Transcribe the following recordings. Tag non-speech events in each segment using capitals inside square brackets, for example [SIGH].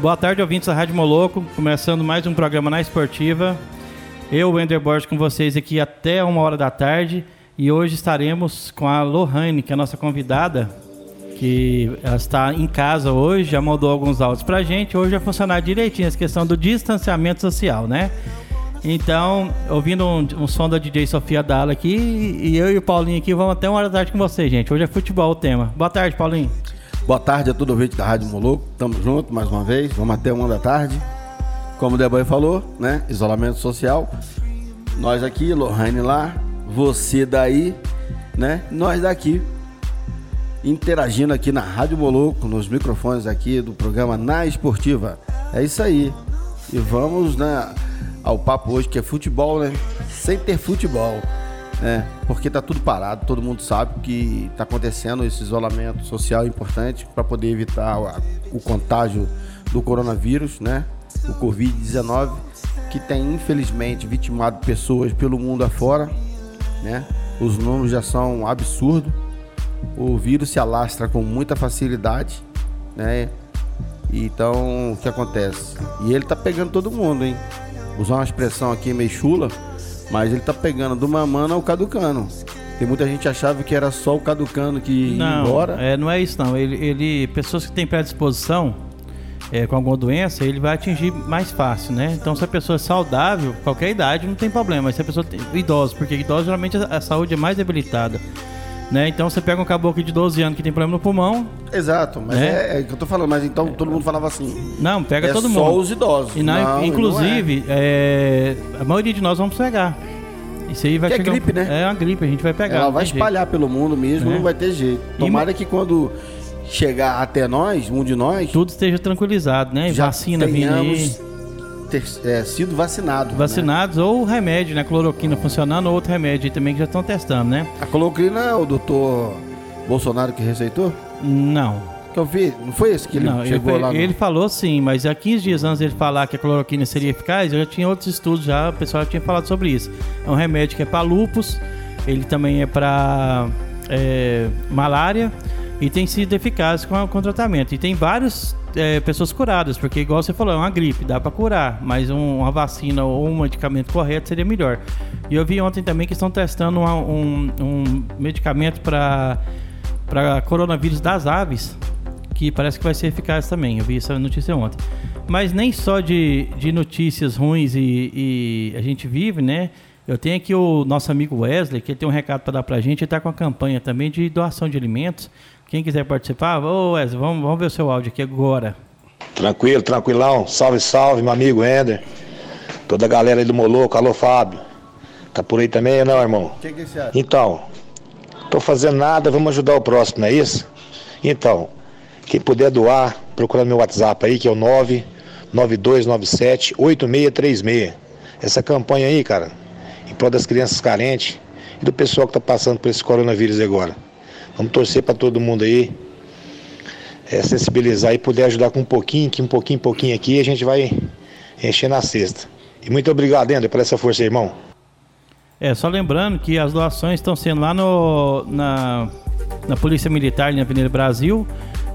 Boa tarde, ouvintes da Rádio Moloco. Começando mais um programa na Esportiva. Eu, Wender Borges, com vocês aqui até uma hora da tarde. E hoje estaremos com a Lohane, que é a nossa convidada, que ela está em casa hoje, já mandou alguns áudios pra gente. Hoje vai funcionar direitinho essa questão do distanciamento social, né? Então, ouvindo um, um som da DJ Sofia Dalla aqui, e eu e o Paulinho aqui vamos até uma hora da tarde com vocês, gente. Hoje é futebol o tema. Boa tarde, Paulinho. Boa tarde a todo ouvinte da Rádio Moloco. Tamo junto mais uma vez. Vamos até uma da tarde. Como o Deboy falou, né? Isolamento social. Nós aqui, Lohane lá, você daí, né? Nós daqui. Interagindo aqui na Rádio Moloco, nos microfones aqui do programa Na Esportiva. É isso aí. E vamos, né, ao papo hoje que é futebol, né? Sem ter futebol né? Porque tá tudo parado, todo mundo sabe que tá acontecendo esse isolamento social importante para poder evitar o contágio do coronavírus, né? O Covid-19, que tem infelizmente vitimado pessoas pelo mundo afora, né? Os números já são absurdos. O vírus se alastra com muita facilidade, né? Então, o que acontece? E ele tá pegando todo mundo, hein? Usar uma expressão aqui meio chula, mas ele tá pegando do Mamano ao Caducano. Tem muita gente achava que era só o Caducano que ia não, embora. É, não é isso não. Ele, ele pessoas que têm predisposição é, com alguma doença, ele vai atingir mais fácil, né? Então, se a pessoa é saudável, qualquer idade, não tem problema. Mas se a pessoa tem idosa, porque idosa geralmente a saúde é mais debilitada. Né? Então você pega um caboclo de 12 anos que tem problema no pulmão. Exato, mas é, é, é que eu tô falando, mas então todo mundo falava assim. Não, pega é todo mundo. Só os idosos. E na, não, inclusive, não é. a maioria de nós vamos pegar. Isso aí vai que é gripe, né? É uma gripe, a gente vai pegar. Ela vai espalhar jeito. pelo mundo mesmo, não vai ter jeito. Tomara e... que quando chegar até nós, um de nós. Tudo esteja tranquilizado, né? Já Vacina vindo aí ter é, sido vacinado. Vacinados né? ou remédio, né? Cloroquina funcionando, ou outro remédio também que já estão testando, né? A cloroquina é o doutor Bolsonaro que receitou? Não. Que eu vi, não foi esse que ele não, chegou ele, lá? No... Ele falou sim, mas há 15 dias antes dele falar que a cloroquina seria eficaz, eu já tinha outros estudos já, o pessoal já tinha falado sobre isso. É um remédio que é para lupus, ele também é para é, malária e tem sido eficaz com, com o tratamento. E tem várias é, pessoas curadas, porque igual você falou, é uma gripe, dá para curar, mas um, uma vacina ou um medicamento correto seria melhor. E eu vi ontem também que estão testando uma, um, um medicamento para coronavírus das aves, que parece que vai ser eficaz também. Eu vi essa notícia ontem. Mas nem só de, de notícias ruins e, e a gente vive, né? Eu tenho aqui o nosso amigo Wesley, que tem um recado para dar para a gente. Ele está com a campanha também de doação de alimentos. Quem quiser participar, ô Wesley, vamos, vamos ver o seu áudio aqui agora. Tranquilo, tranquilão. Salve, salve, meu amigo Ender. Toda a galera aí do Moloco, alô Fábio. Tá por aí também, não, irmão? Quem que você acha? Então, tô fazendo nada, vamos ajudar o próximo, não é isso? Então, quem puder doar, procura meu WhatsApp aí, que é o 99297-8636. Essa campanha aí, cara, em prol das crianças carentes e do pessoal que tá passando por esse coronavírus agora. Vamos torcer para todo mundo aí, é, sensibilizar e puder ajudar com um pouquinho, que um pouquinho, pouquinho aqui, a gente vai encher na cesta. E muito obrigado, Ender, por essa força, irmão. É, só lembrando que as doações estão sendo lá no, na, na Polícia Militar, na Avenida Brasil.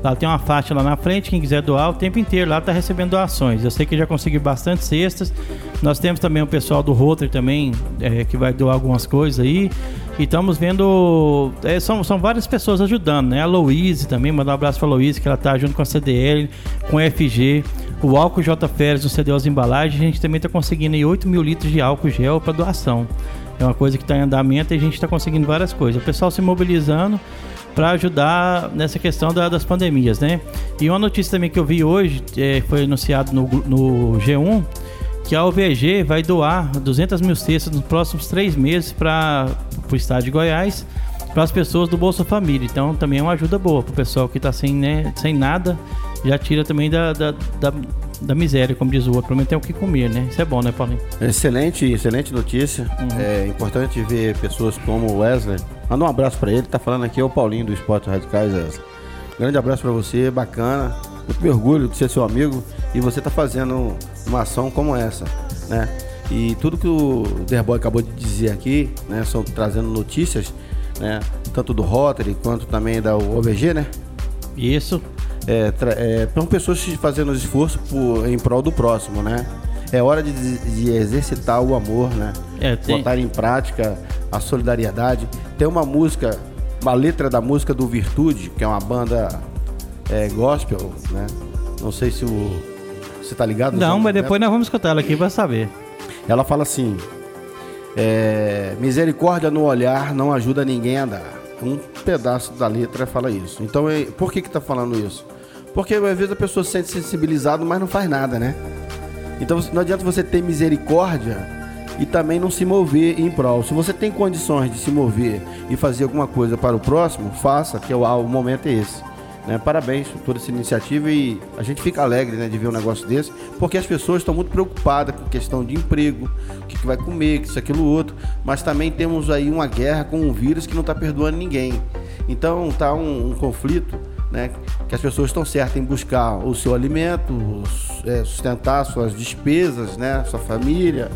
Lá tem uma faixa lá na frente, quem quiser doar o tempo inteiro lá está recebendo doações. Eu sei que já consegui bastante cestas. Nós temos também o pessoal do Rotary também, é, que vai doar algumas coisas aí. E estamos vendo. É, são, são várias pessoas ajudando, né? A Louise também, mandar um abraço para a Louise, que ela tá junto com a CDL, com a FG. O álcool J Férias CD as embalagens, a gente também está conseguindo aí 8 mil litros de álcool gel para doação. É uma coisa que está em andamento e a gente está conseguindo várias coisas. O pessoal se mobilizando para ajudar nessa questão da, das pandemias, né? E uma notícia também que eu vi hoje, é, foi anunciado no, no G1, que a OVG vai doar 200 mil cestas nos próximos três meses para o estado de Goiás, para as pessoas do Bolsa Família. Então também é uma ajuda boa para o pessoal que está sem, né, sem nada, já tira também da, da, da, da miséria, como diz o outro, pelo tem o que comer, né? Isso é bom, né, Paulinho? Excelente, excelente notícia. Uhum. É importante ver pessoas como o Wesley. Manda um abraço para ele, tá falando aqui é o Paulinho do Esporte Radicais, Wesley. Grande abraço para você, bacana. Muito me orgulho de ser seu amigo e você tá fazendo uma ação como essa, né? E tudo que o Derboy acabou de dizer aqui, né, são trazendo notícias, né, tanto do Rotary quanto também da OVG, né? Isso. é, é, são pessoas fazendo esforço por, em prol do próximo, né? É hora de, de exercitar o amor, né? É, tem... Botar em prática a solidariedade. Tem uma música, uma letra da música do Virtude, que é uma banda é, gospel, né? Não sei se o. Você tá ligado? Não, mas depois nós vamos escutar ela aqui para saber. Ela fala assim: é, Misericórdia no olhar não ajuda ninguém a andar. Um pedaço da letra fala isso. Então, é, por que que tá falando isso? Porque às vezes a pessoa se sente sensibilizado, mas não faz nada, né? Então não adianta você ter misericórdia e também não se mover em prol. Se você tem condições de se mover e fazer alguma coisa para o próximo, faça, que é o, o momento é esse. Né? Parabéns por toda essa iniciativa e a gente fica alegre né, de ver um negócio desse, porque as pessoas estão muito preocupadas com questão de emprego, o que, que vai comer, isso, aquilo, outro, mas também temos aí uma guerra com um vírus que não está perdoando ninguém. Então tá um, um conflito né, que as pessoas estão certas em buscar o seu alimento, é, sustentar suas despesas, né, sua família,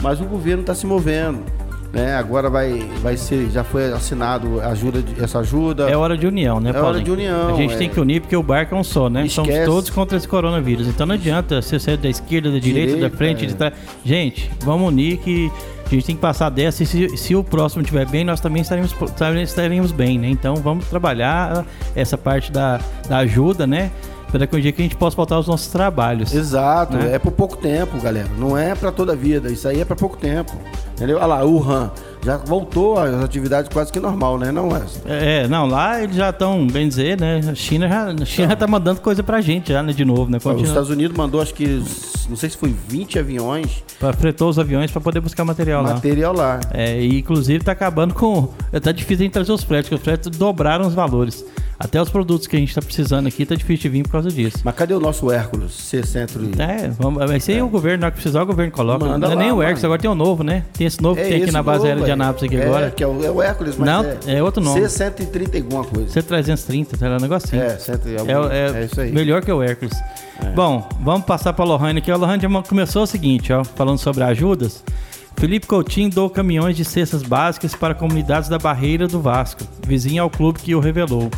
mas o governo está se movendo. Né? Agora vai, vai ser, já foi assinado ajuda, essa ajuda. É hora de união, né, É hora de união. A gente é... tem que unir porque o barco é um só, né? Esquece. Somos todos contra esse coronavírus. Então não adianta ser ser da esquerda, da direita, direita da frente, é. de trás. Gente, vamos unir que a gente tem que passar dessa e se, se o próximo estiver bem, nós também estaremos, estaremos bem, né? Então vamos trabalhar essa parte da, da ajuda, né? para que um dia que a gente possa voltar aos nossos trabalhos. Exato, né? é por pouco tempo, galera. Não é para toda a vida, isso aí é para pouco tempo. Entendeu? Olha lá, o Wuhan já voltou às atividades quase que normal, né? Não é? É, não, lá eles já estão, bem dizer, né? A China já, a China já tá mandando coisa pra gente já, né? De novo, né? Continua. Os Estados Unidos mandou, acho que, não sei se foi 20 aviões. Fretou os aviões para poder buscar material, material lá. Material lá. É, e inclusive tá acabando com. Tá difícil de trazer os fretes, porque os fretes dobraram os valores. Até os produtos que a gente está precisando aqui tá difícil de vir por causa disso. Mas cadê o nosso Hércules? Ser centro. É, vamos, mas aí é. o governo, na hora que precisar, o governo coloca. Manda não é lá, nem o Hércules, agora tem o novo, né? Tem esse novo é que tem aqui na base aérea de Anápolis aqui é, agora. Que é o, é o Hércules, mas não, é, é outro nome. C130 alguma coisa. C330, tá um negocinho. É, cento, é, é, é isso aí. Melhor que o Hércules. É. Bom, vamos passar para a Lohane aqui. A Lohane começou o seguinte, ó, falando sobre ajudas. Felipe Coutinho doou caminhões de cestas básicas para comunidades da Barreira do Vasco, vizinha ao clube que o revelou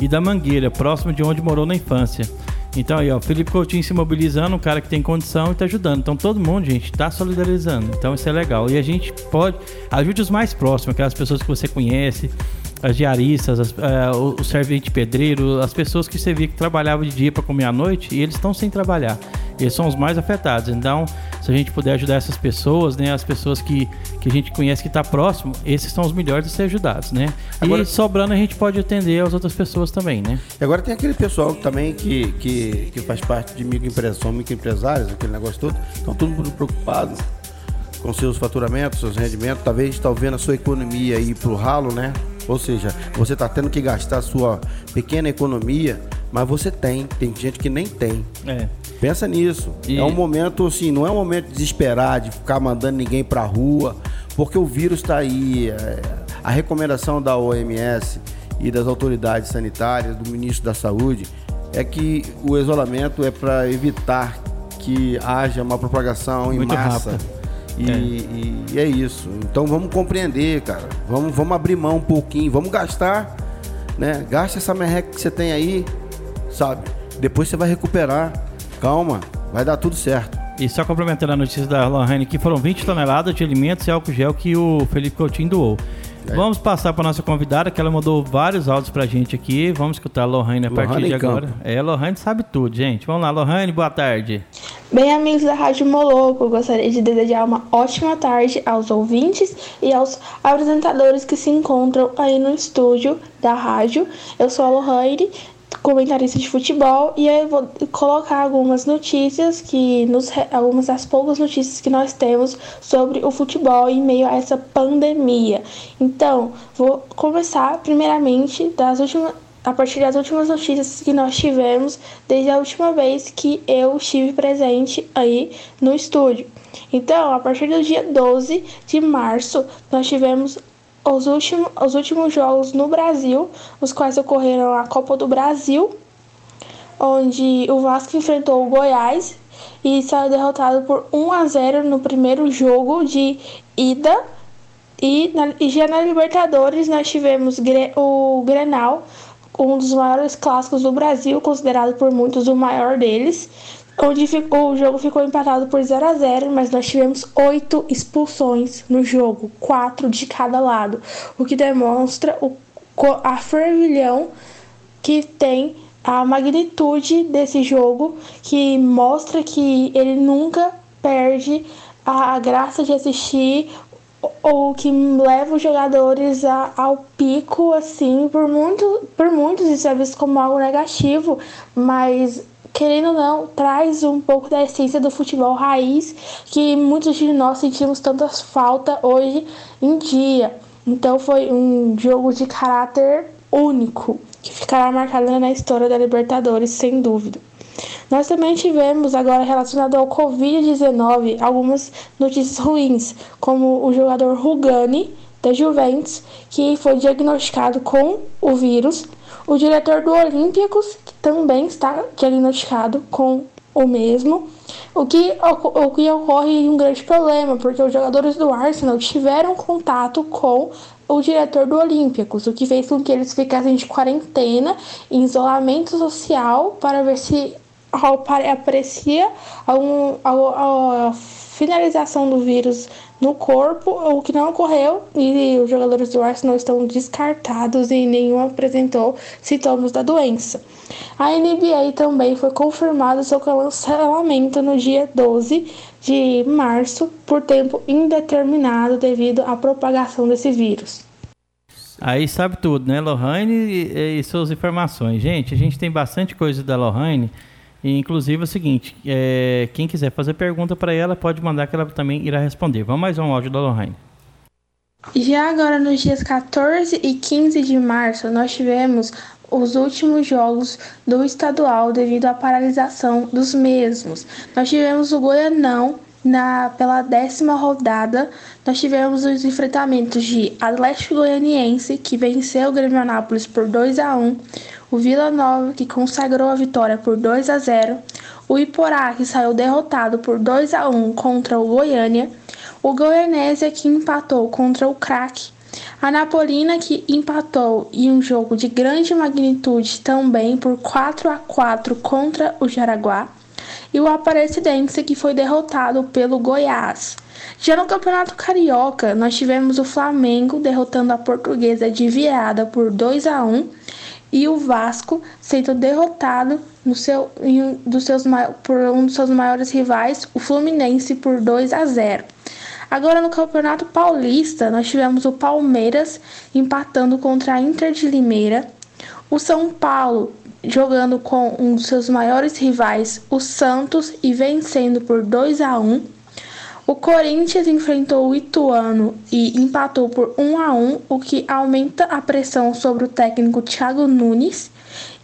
e da Mangueira, próximo de onde morou na infância. Então aí, ó, Felipe Coutinho se mobilizando, um cara que tem condição e tá ajudando. Então todo mundo, gente, tá solidarizando. Então isso é legal. E a gente pode. Ajude os mais próximos, aquelas pessoas que você conhece, as diaristas, as, uh, o, o servente pedreiro, as pessoas que você via que trabalhavam de dia para comer à noite e eles estão sem trabalhar. Eles são os mais afetados. Então, se a gente puder ajudar essas pessoas, né, as pessoas que, que a gente conhece que está próximo, esses são os melhores de ser ajudados, né? Agora, e sobrando a gente pode atender as outras pessoas também, né? E agora tem aquele pessoal também que, que, que faz parte de microempresas, microempresários, aquele negócio todo, estão todo mundo preocupado com seus faturamentos, seus rendimentos, talvez está vendo a sua economia ir para o ralo, né? Ou seja, você está tendo que gastar a sua pequena economia, mas você tem. Tem gente que nem tem. É. Pensa nisso. E... É um momento, assim, não é um momento de desesperar, de ficar mandando ninguém para a rua, porque o vírus está aí. É, a recomendação da OMS e das autoridades sanitárias, do ministro da Saúde, é que o isolamento é para evitar que haja uma propagação Muito em massa. Rápido e é. E, e é isso. Então vamos compreender, cara. Vamos, vamos abrir mão um pouquinho, vamos gastar, né? Gasta essa merreca que você tem aí, sabe? Depois você vai recuperar. Calma, vai dar tudo certo. E só complementando a notícia da Lohane, que foram 20 toneladas de alimentos e álcool gel que o Felipe Coutinho doou. É. Vamos passar para nossa convidada, que ela mandou vários áudios para a gente aqui. Vamos escutar a Lohane a partir de agora. Campo. É, a Lohane sabe tudo, gente. Vamos lá, Lohane, boa tarde. Bem, amigos da Rádio Moloco, gostaria de desejar uma ótima tarde aos ouvintes e aos apresentadores que se encontram aí no estúdio da rádio. Eu sou a Lohane, comentarista de futebol e eu vou colocar algumas notícias que nos algumas das poucas notícias que nós temos sobre o futebol em meio a essa pandemia. Então, vou começar primeiramente das últimas a partir das últimas notícias que nós tivemos desde a última vez que eu estive presente aí no estúdio. Então, a partir do dia 12 de março, nós tivemos os últimos, os últimos jogos no Brasil, os quais ocorreram a Copa do Brasil, onde o Vasco enfrentou o Goiás e saiu derrotado por 1 a 0 no primeiro jogo de ida. E, na, e já na Libertadores nós tivemos o Grenal um dos maiores clássicos do Brasil, considerado por muitos o maior deles, onde o jogo ficou empatado por 0 a 0 mas nós tivemos oito expulsões no jogo, quatro de cada lado, o que demonstra o, a fervilhão que tem a magnitude desse jogo, que mostra que ele nunca perde a graça de assistir ou que leva os jogadores a, ao pico, assim, por, muito, por muitos isso é visto como algo negativo, mas querendo ou não, traz um pouco da essência do futebol raiz que muitos de nós sentimos tanta falta hoje em dia. Então foi um jogo de caráter único, que ficará marcado na história da Libertadores, sem dúvida. Nós também tivemos, agora relacionado ao Covid-19, algumas notícias ruins, como o jogador Rugani, da Juventus, que foi diagnosticado com o vírus, o diretor do Olímpicos, também está diagnosticado com o mesmo, o que, o que ocorre um grande problema, porque os jogadores do Arsenal tiveram contato com o diretor do Olímpicos, o que fez com que eles ficassem de quarentena, em isolamento social, para ver se aparecia algum, a, a finalização do vírus no corpo, o que não ocorreu, e os jogadores do Arsenal estão descartados e nenhum apresentou sintomas da doença. A NBA também foi confirmado seu cancelamento no dia 12 de março por tempo indeterminado devido à propagação desse vírus. Aí sabe tudo, né, Lohane e, e suas informações. Gente, a gente tem bastante coisa da Lohane e, inclusive é o seguinte, é, quem quiser fazer pergunta para ela, pode mandar que ela também irá responder. Vamos mais um áudio da Lohane. Já agora nos dias 14 e 15 de março, nós tivemos os últimos jogos do estadual devido à paralisação dos mesmos. Nós tivemos o Goianão na, pela décima rodada, nós tivemos os enfrentamentos de Atlético Goianiense, que venceu o Grêmio Anápolis por 2 a 1 o Vila Nova, que consagrou a vitória por 2 a 0, o Iporá, que saiu derrotado por 2 a 1 contra o Goiânia, o Goianésia, que empatou contra o Crack, a Napolina, que empatou em um jogo de grande magnitude também por 4 a 4 contra o Jaraguá, e o Aparecidense, que foi derrotado pelo Goiás. Já no Campeonato Carioca, nós tivemos o Flamengo derrotando a Portuguesa de virada por 2 a 1 e o Vasco sendo derrotado no seu, em, dos seus, por um dos seus maiores rivais, o Fluminense, por 2 a 0. Agora no Campeonato Paulista, nós tivemos o Palmeiras empatando contra a Inter de Limeira, o São Paulo jogando com um dos seus maiores rivais, o Santos, e vencendo por 2 a 1. O Corinthians enfrentou o Ituano e empatou por 1 a 1, o que aumenta a pressão sobre o técnico Thiago Nunes.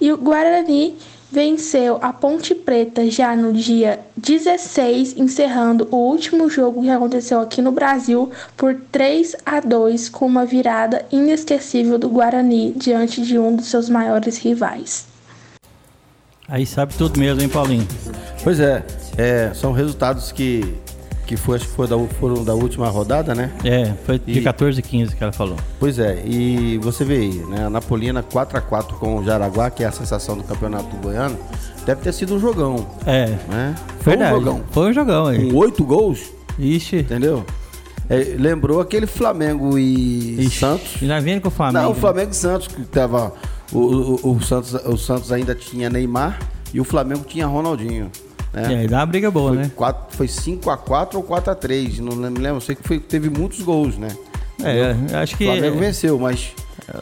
E o Guarani venceu a Ponte Preta já no dia 16, encerrando o último jogo que aconteceu aqui no Brasil por 3 a 2, com uma virada inesquecível do Guarani diante de um dos seus maiores rivais. Aí sabe tudo mesmo, hein, Paulinho? Pois é, é são resultados que que foi, acho que foi da, foram da última rodada, né? É, foi de e, 14 e 15 que ela falou. Pois é, e você vê aí, né? A Napolina 4x4 com o Jaraguá, que é a sensação do campeonato do Goiano, deve ter sido um jogão. É. Né? Foi Verdade. um jogão. Foi um jogão aí. Com oito gols. Ixi. Entendeu? É, lembrou aquele Flamengo e Ixi. Santos. E nós vendo com o Flamengo. Não, o Flamengo e Santos, que tava. O, o, o, Santos, o Santos ainda tinha Neymar e o Flamengo tinha Ronaldinho. Né? E aí dá uma briga boa, foi né? Quatro, foi 5x4 ou 4x3, não me lembro. Sei que foi, teve muitos gols, né? É, acho que. O Flamengo venceu, mas.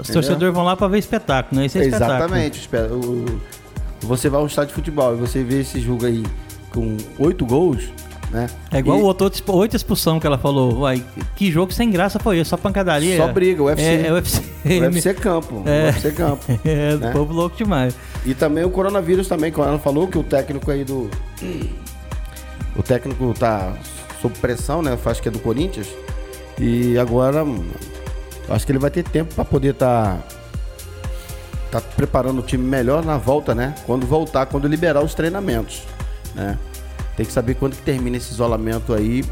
Os torcedores vão lá para ver espetáculo, né? Esse é Exatamente. Espetáculo. Você vai ao estádio de futebol e você vê esse jogo aí com oito gols, né? É igual e... o outro, oito expulsão que ela falou. Uai, que jogo sem graça foi esse? Só pancadaria? Só briga, o UFC. É, é UFC. O UFC campo. É. UFC campo. [LAUGHS] É, né? povo louco demais. E também o coronavírus também, quando ela falou que o técnico aí do... O técnico tá sob pressão, né? Acho que é do Corinthians. E agora, acho que ele vai ter tempo para poder estar... Tá, tá preparando o time melhor na volta, né? Quando voltar, quando liberar os treinamentos, né? Tem que saber quando que termina esse isolamento aí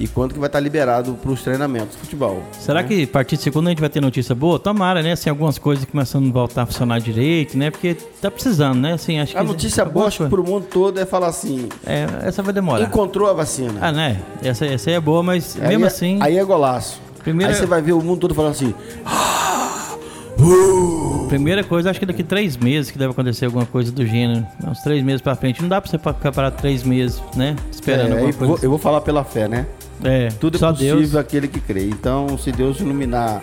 e quando que vai estar liberado para os treinamentos de futebol. Será né? que a partir de segunda a gente vai ter notícia boa? Tomara, né? Assim, algumas coisas começando a voltar a funcionar direito, né? Porque tá precisando, né? Assim, acho A que notícia boa acho que pro mundo todo é falar assim, É, essa vai demorar. encontrou a vacina. Ah, né? Essa, essa aí é boa, mas Aí mesmo é- assim. Aí é golaço. Primeiro- Aí você vai ver o mundo todo falando assim, Primeira coisa, acho que daqui três meses que deve acontecer alguma coisa do gênero. Uns três meses pra frente. Não dá pra você ficar parado três meses, né? Esperando é, alguma eu, vou, coisa. eu vou falar pela fé, né? É, Tudo é possível Deus. aquele que crê. Então, se Deus iluminar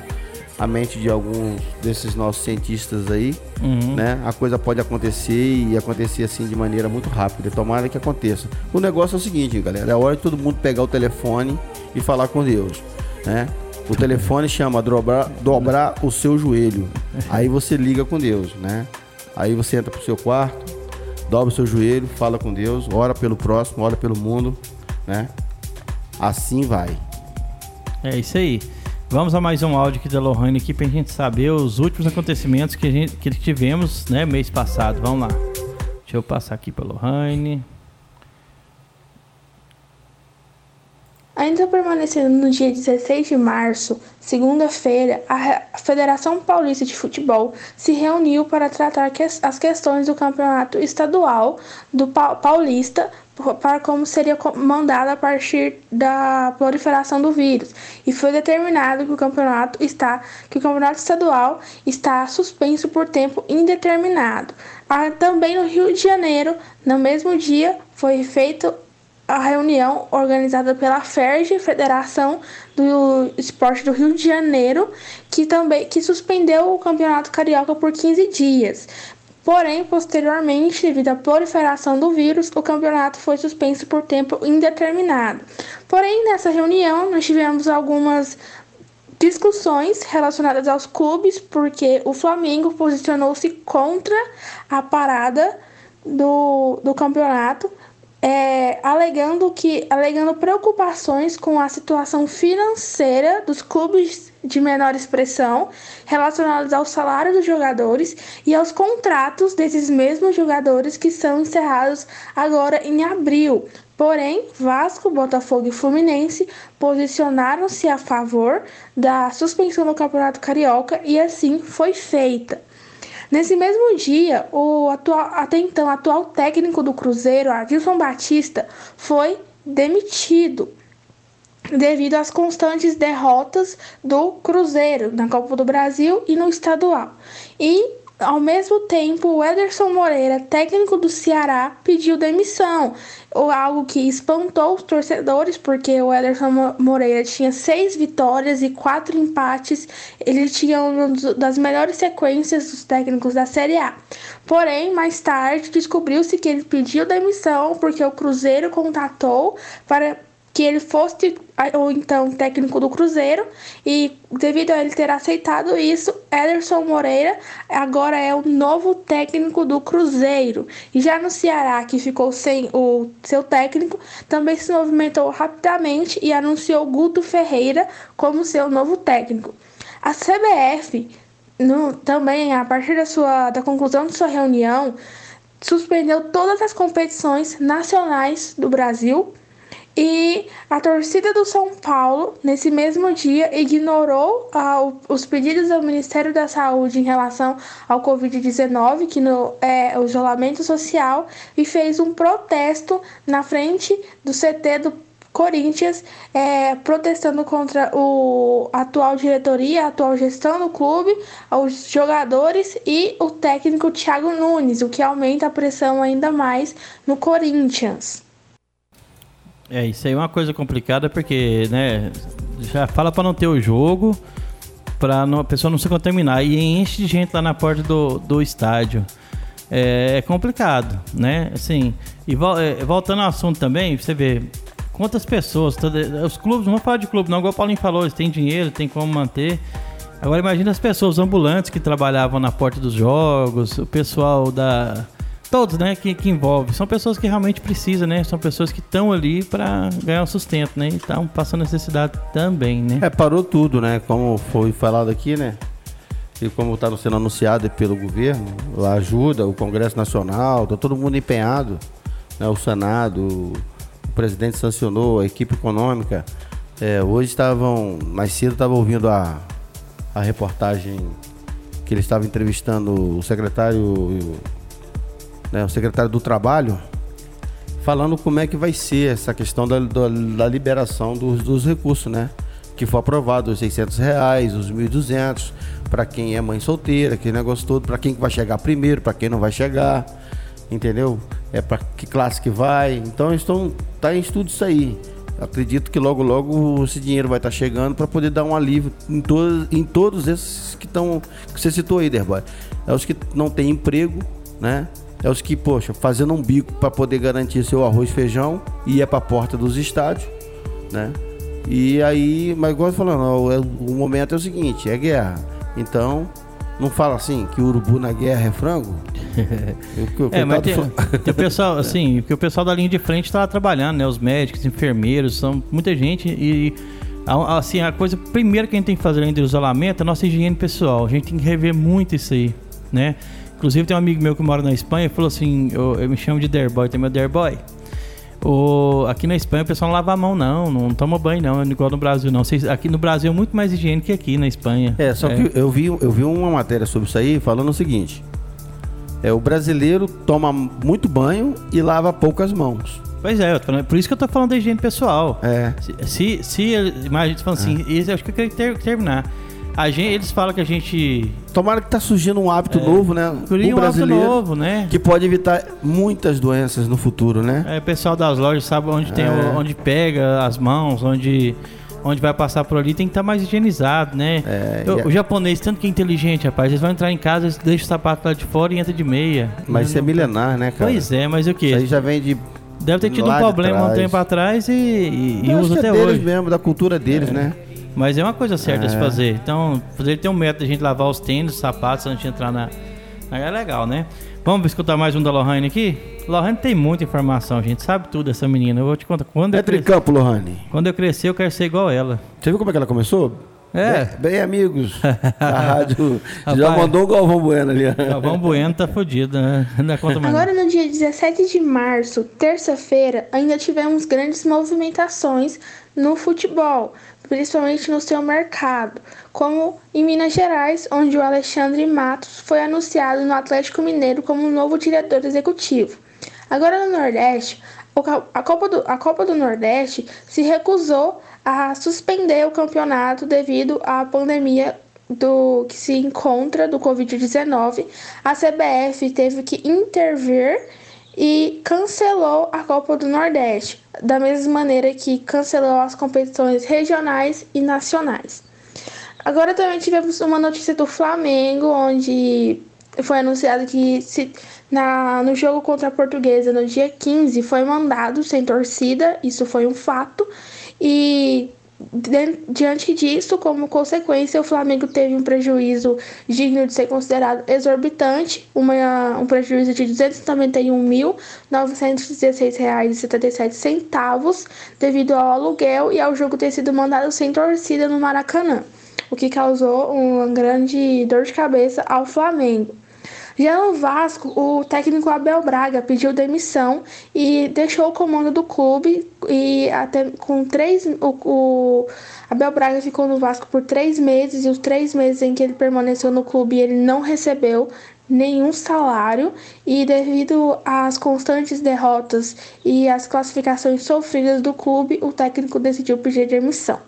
a mente de alguns desses nossos cientistas aí, Uhum. né? A coisa pode acontecer e acontecer assim de maneira muito rápida. Tomara que aconteça. O negócio é o seguinte, galera, é hora de todo mundo pegar o telefone e falar com Deus, né? O telefone chama dobrar, dobrar o seu joelho. Aí você liga com Deus, né? Aí você entra pro seu quarto, dobra o seu joelho, fala com Deus, ora pelo próximo, ora pelo mundo, né? Assim vai. É isso aí. Vamos a mais um áudio aqui da Lohane aqui pra gente saber os últimos acontecimentos que, a gente, que tivemos, né, mês passado. Vamos lá. Deixa eu passar aqui pra Lohane. Ainda permanecendo no dia 16 de março, segunda-feira, a Federação Paulista de Futebol se reuniu para tratar as questões do campeonato estadual do Pa- Paulista para como seria comandado a partir da proliferação do vírus e foi determinado que o campeonato está que o campeonato estadual está suspenso por tempo indeterminado. Ah, também no Rio de Janeiro, no mesmo dia, foi feito a reunião organizada pela FERJ, Federação do Esporte do Rio de Janeiro, que também que suspendeu o Campeonato Carioca por 15 dias. Porém, posteriormente, devido à proliferação do vírus, o campeonato foi suspenso por tempo indeterminado. Porém, nessa reunião, nós tivemos algumas discussões relacionadas aos clubes, porque o Flamengo posicionou-se contra a parada do, do campeonato, é, alegando que alegando preocupações com a situação financeira dos clubes de menor expressão relacionados ao salário dos jogadores e aos contratos desses mesmos jogadores que são encerrados agora em abril. Porém, Vasco, Botafogo e Fluminense posicionaram-se a favor da suspensão do Campeonato Carioca e assim foi feita. Nesse mesmo dia, o atual, até então atual técnico do Cruzeiro, Adilson Batista, foi demitido devido às constantes derrotas do Cruzeiro na Copa do Brasil e no estadual. E ao mesmo tempo, o Ederson Moreira, técnico do Ceará, pediu demissão, algo que espantou os torcedores, porque o Ederson Mo- Moreira tinha seis vitórias e quatro empates, ele tinha uma das melhores sequências dos técnicos da Série A. Porém, mais tarde, descobriu-se que ele pediu demissão porque o Cruzeiro contatou para que ele fosse ou então técnico do Cruzeiro e devido a ele ter aceitado isso, Ederson Moreira agora é o novo técnico do Cruzeiro. E já no Ceará, que ficou sem o seu técnico, também se movimentou rapidamente e anunciou Guto Ferreira como seu novo técnico. A CBF no- também a partir da sua da conclusão de sua reunião suspendeu todas as competições nacionais do Brasil e a torcida do São Paulo, nesse mesmo dia, ignorou ah, os pedidos do Ministério da Saúde em relação ao Covid-19, que no, é o isolamento social, e fez um protesto na frente do CT do Corinthians, é, protestando contra o atual diretoria, a atual gestão do clube, os jogadores e o técnico Thiago Nunes, o que aumenta a pressão ainda mais no Corinthians. É, isso aí é uma coisa complicada porque, né, já fala pra não ter o jogo, não- a pessoa não se contaminar. E enche de gente lá na porta do, do estádio. É, é complicado, né? Assim, e é, voltando ao assunto também, você vê quantas pessoas, toda- os clubes, não falar de clube, não, igual o Paulinho falou, eles têm dinheiro, tem como manter. Agora imagina as pessoas ambulantes que trabalhavam na porta dos jogos, o pessoal da. Todos, né, que, que envolve. São pessoas que realmente precisam, né? São pessoas que estão ali para ganhar o sustento, né? E estão passando necessidade também, né? É, parou tudo, né? Como foi falado aqui, né? E como está sendo anunciado pelo governo, a ajuda, o Congresso Nacional, tá todo mundo empenhado, né? O Senado, o presidente sancionou, a equipe econômica. É, hoje estavam, mais cedo estava ouvindo a, a reportagem que ele estava entrevistando o secretário, né, o secretário do Trabalho, falando como é que vai ser essa questão da, da, da liberação dos, dos, recursos, né? Que foi aprovado os 600 reais, os 1.200 para quem é mãe solteira, aquele negócio todo, para quem vai chegar primeiro, para quem não vai chegar, entendeu? É para que classe que vai. Então estão tá em estudo isso aí. Acredito que logo logo esse dinheiro vai estar tá chegando para poder dar um alívio em todos em todos esses que estão que você citou aí, Derboy. É os que não têm emprego, né? É os que, poxa, fazendo um bico para poder garantir seu arroz e feijão e é para a porta dos estádios, né? E aí, mas igual eu falando, o, o momento é o seguinte, é guerra. Então, não fala assim que o urubu na guerra é frango? [LAUGHS] é, mas tem, tem, o pessoal, [LAUGHS] assim, que o pessoal da linha de frente está trabalhando, né? Os médicos, enfermeiros, são muita gente e assim, a coisa primeira que a gente tem que fazer além do isolamento é a nossa higiene pessoal. A gente tem que rever muito isso aí, né? Inclusive tem um amigo meu que mora na Espanha e falou assim, eu, eu me chamo de Derboy, tem meu Derboy. O, aqui na Espanha o pessoal não lava a mão, não, não toma banho, não, é igual no Brasil, não. Aqui no Brasil é muito mais higiene que aqui na Espanha. É, só é. que eu vi, eu vi uma matéria sobre isso aí falando o seguinte: é, o brasileiro toma muito banho e lava poucas mãos. Pois é, falando, por isso que eu tô falando da higiene pessoal. É. Se, se, se imagina, falando assim, é. isso eu acho que eu queria ter, terminar. A gente, eles falam que a gente. Tomara que tá surgindo um hábito é, novo, né? Cria um brasileiro hábito novo, né? Que pode evitar muitas doenças no futuro, né? É, o pessoal das lojas sabe onde tem, é. onde pega as mãos, onde onde vai passar por ali tem que estar tá mais higienizado, né? É, o, o, japonês, tanto que é inteligente, rapaz, eles vão entrar em casa, eles deixam o sapato lá de fora e entra de meia. Mas isso é milenar, né, cara? Pois é, mas o que? Isso aí já vem de. Deve ter tido um problema um tempo atrás e, e, e usa até é deles hoje. mesmo, da cultura deles, é. né? Mas é uma coisa certa é. se fazer. Então, fazer ter um método de a gente lavar os tênis, os sapatos antes de entrar na. É legal, né? Vamos escutar mais um da Lohane aqui? Lohane tem muita informação, a gente sabe tudo dessa menina. Eu vou te contar. Quando Entre eu crescer, campo, Lohane. Quando eu crescer, eu quero ser igual ela. Você viu como é que ela começou? É. Bem, bem amigos. [LAUGHS] A rádio Rapaz, já mandou o Galvão Bueno ali. Galvão Bueno tá fodido, né? Agora, no dia 17 de março, terça-feira, ainda tivemos grandes movimentações no futebol, principalmente no seu mercado, como em Minas Gerais, onde o Alexandre Matos foi anunciado no Atlético Mineiro como novo diretor executivo. Agora no Nordeste, a Copa do, a Copa do Nordeste se recusou a suspender o campeonato devido à pandemia do que se encontra do Covid-19. A CBF teve que intervir e cancelou a Copa do Nordeste, da mesma maneira que cancelou as competições regionais e nacionais. Agora também tivemos uma notícia do Flamengo, onde foi anunciado que se, na, no jogo contra a Portuguesa no dia 15 foi mandado sem torcida, isso foi um fato, e Diante disso, como consequência, o Flamengo teve um prejuízo digno de ser considerado exorbitante, uma, um prejuízo de R$ 291.916,77 devido ao aluguel e ao jogo ter sido mandado sem torcida no Maracanã, o que causou uma grande dor de cabeça ao Flamengo. Já no Vasco, o técnico Abel Braga pediu demissão e deixou o comando do clube e até com três o, o Abel Braga ficou no Vasco por três meses e os três meses em que ele permaneceu no clube ele não recebeu nenhum salário e devido às constantes derrotas e às classificações sofridas do clube, o técnico decidiu pedir demissão.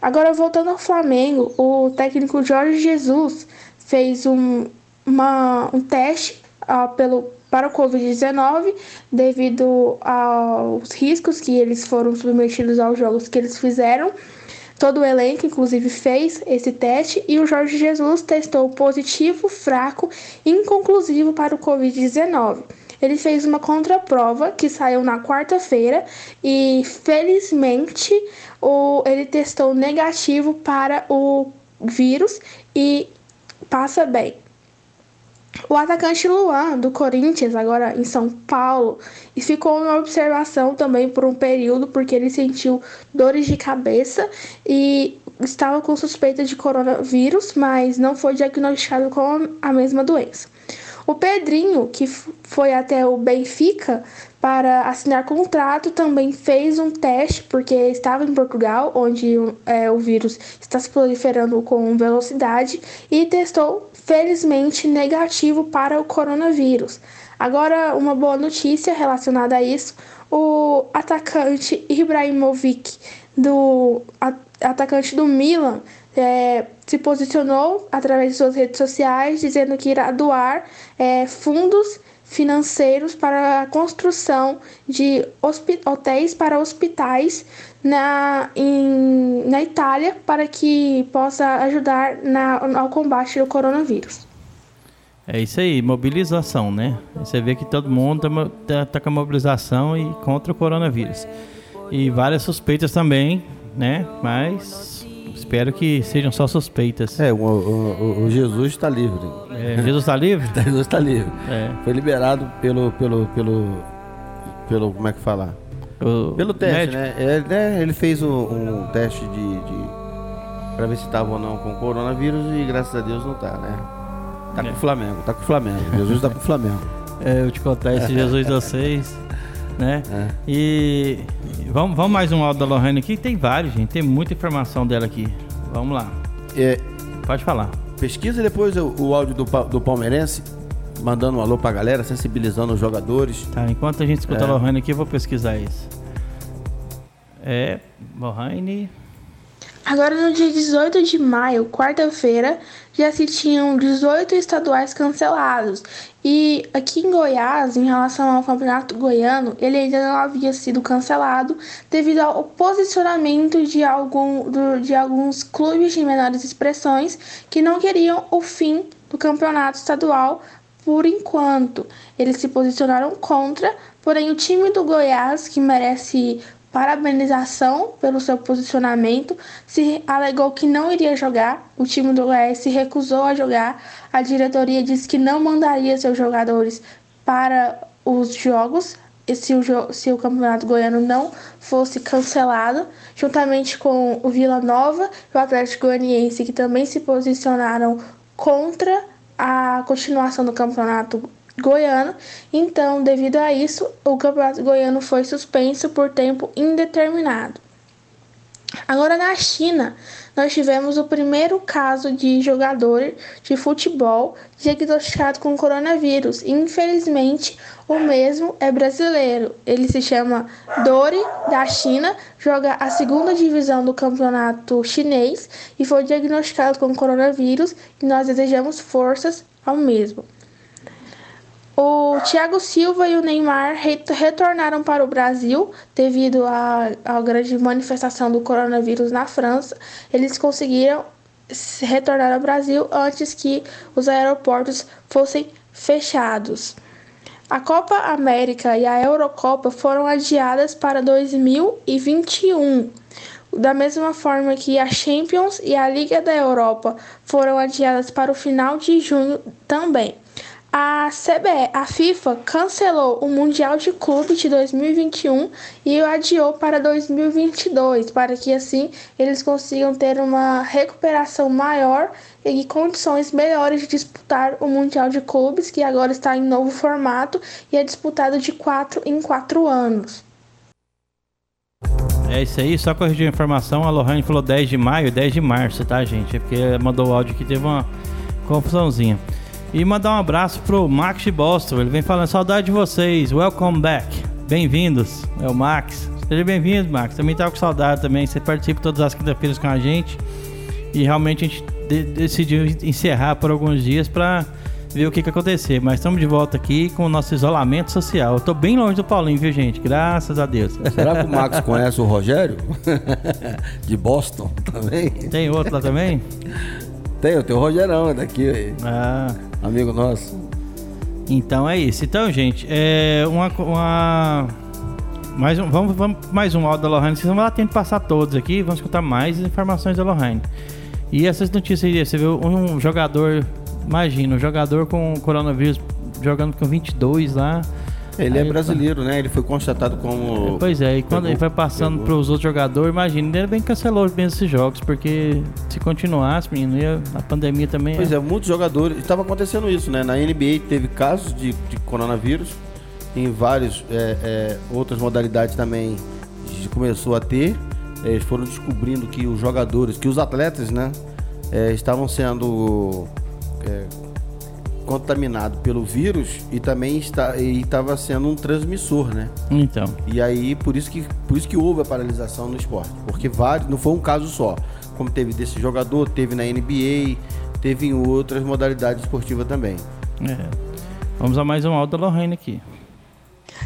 Agora voltando ao Flamengo, o técnico Jorge Jesus fez um, uma, um teste uh, pelo, para o Covid-19 devido aos riscos que eles foram submetidos aos jogos que eles fizeram. Todo o elenco, inclusive, fez esse teste e o Jorge Jesus testou positivo, fraco inconclusivo para o Covid-19. Ele fez uma contraprova que saiu na quarta-feira e, felizmente, o, ele testou negativo para o vírus e passa bem. O atacante Luan, do Corinthians, agora em São Paulo, e ficou na observação também por um período, porque ele sentiu dores de cabeça e estava com suspeita de coronavírus, mas não foi diagnosticado com a mesma doença. O Pedrinho, que foi até o Benfica para assinar contrato, também fez um teste, porque estava em Portugal, onde é, o vírus está se proliferando com velocidade, e testou, felizmente, negativo para o coronavírus. Agora, uma boa notícia relacionada a isso: o atacante Ibrahimovic, do atacante do Milan, é, se posicionou através de suas redes sociais dizendo que irá doar é, fundos financeiros para a construção de hotéis para hospitais na, em, na Itália para que possa ajudar na, ao combate do coronavírus. É isso aí, mobilização, né? Você vê que todo mundo tá, tá, com a mobilização e contra o coronavírus. E várias suspeitas também, né? Mas espero que sejam só suspeitas. É, o, o, o Jesus está livre. É, Jesus está livre? [LAUGHS] Jesus está livre. É. Foi liberado pelo, pelo, pelo, pelo, como é que fala? O pelo teste, médico. né? Ele, né? ele fez um, um teste de, de para ver se estava ou não com coronavírus e graças a Deus não está, né? Tá com o Flamengo, tá com o Flamengo. Jesus tá com o Flamengo. [LAUGHS] É, eu te contar esse Jesus de vocês, né? É. E vamos, vamos mais um áudio da Lohane aqui. Tem vários, gente. Tem muita informação dela aqui. Vamos lá. É, Pode falar. Pesquisa depois o, o áudio do, do palmeirense, mandando um alô pra galera, sensibilizando os jogadores. Tá, enquanto a gente escuta é. a Lohane aqui, eu vou pesquisar isso. É, Lohane. Agora, no dia 18 de maio, quarta-feira, já se tinham 18 estaduais cancelados. E aqui em Goiás, em relação ao campeonato goiano, ele ainda não havia sido cancelado devido ao posicionamento de, algum, de alguns clubes de menores expressões que não queriam o fim do campeonato estadual por enquanto. Eles se posicionaram contra, porém o time do Goiás, que merece parabenização pelo seu posicionamento, se alegou que não iria jogar, o time do Goiás se recusou a jogar, a diretoria disse que não mandaria seus jogadores para os jogos se o, se o campeonato goiano não fosse cancelado, juntamente com o Vila Nova e o Atlético Goianiense, que também se posicionaram contra a continuação do campeonato goiano. Então, devido a isso, o campeonato goiano foi suspenso por tempo indeterminado. Agora, na China, nós tivemos o primeiro caso de jogador de futebol diagnosticado com coronavírus. Infelizmente, o mesmo é brasileiro. Ele se chama Dori, da China, joga a segunda divisão do campeonato chinês e foi diagnosticado com coronavírus. E nós desejamos forças ao mesmo. O Thiago Silva e o Neymar retornaram para o Brasil devido à, grande manifestação do coronavírus na França. Eles conseguiram retornar ao Brasil antes que os aeroportos fossem fechados. A Copa América e a Eurocopa foram adiadas para 2021. Da mesma forma que a Champions e a Liga da Europa foram adiadas para o final de junho também. A CBE, a FIFA cancelou o Mundial de Clube de 2021 e o adiou para 2022, para que assim eles consigam ter uma recuperação maior e condições melhores de disputar o Mundial de Clubes, que agora está em novo formato e é disputado de 4 em 4 anos. É isso aí, só corrigir a informação, a Lohane falou 10 de maio, 10 de março, tá, gente? É porque mandou o áudio que teve uma confusãozinha. E mandar um abraço pro Max de Boston. Ele vem falando, saudade de vocês, welcome back. Bem-vindos, é o Max. Seja bem-vindo, Max. Também tava com saudade também. Você participa todas as quinta-feiras com a gente. E realmente a gente de decidiu encerrar por alguns dias para ver o que que acontecer. Mas estamos de volta aqui com o nosso isolamento social. Eu tô bem longe do Paulinho, viu, gente? Graças a Deus. Será que o Max [LAUGHS] conhece o Rogério? [LAUGHS] de Boston também? Tem outro lá também? Tem, eu tenho o Rogerão daqui aí. Ah. Amigo nosso. Então é isso. Então, gente, é uma. uma... Mais um, vamos, vamos mais um áudio da Lohane. Vocês vão lá tendo passar todos aqui. Vamos escutar mais informações da Lohane. E essas notícias aí, você viu um jogador, imagina, um jogador com coronavírus jogando com 22 lá Ele é brasileiro, né? Ele foi constatado como. É, pois é, e quando pegou, ele vai passando para os outros jogadores, imagina, ele bem cancelou mesmo esses jogos, porque se continuasse, menino, ia, a pandemia também. Pois é, é muitos jogadores. Estava acontecendo isso, né? Na NBA teve casos de, de coronavírus, em várias é, é, outras modalidades também começou a ter. Eles foram descobrindo que os jogadores, que os atletas, né, é, estavam sendo é, contaminado pelo vírus e também está estava sendo um transmissor, né? Então. E aí por isso que por isso que houve a paralisação no esporte, porque vários, não foi um caso só, como teve desse jogador, teve na NBA, teve em outras modalidades esportivas também. É. Vamos a mais um áudio da Lorraine aqui.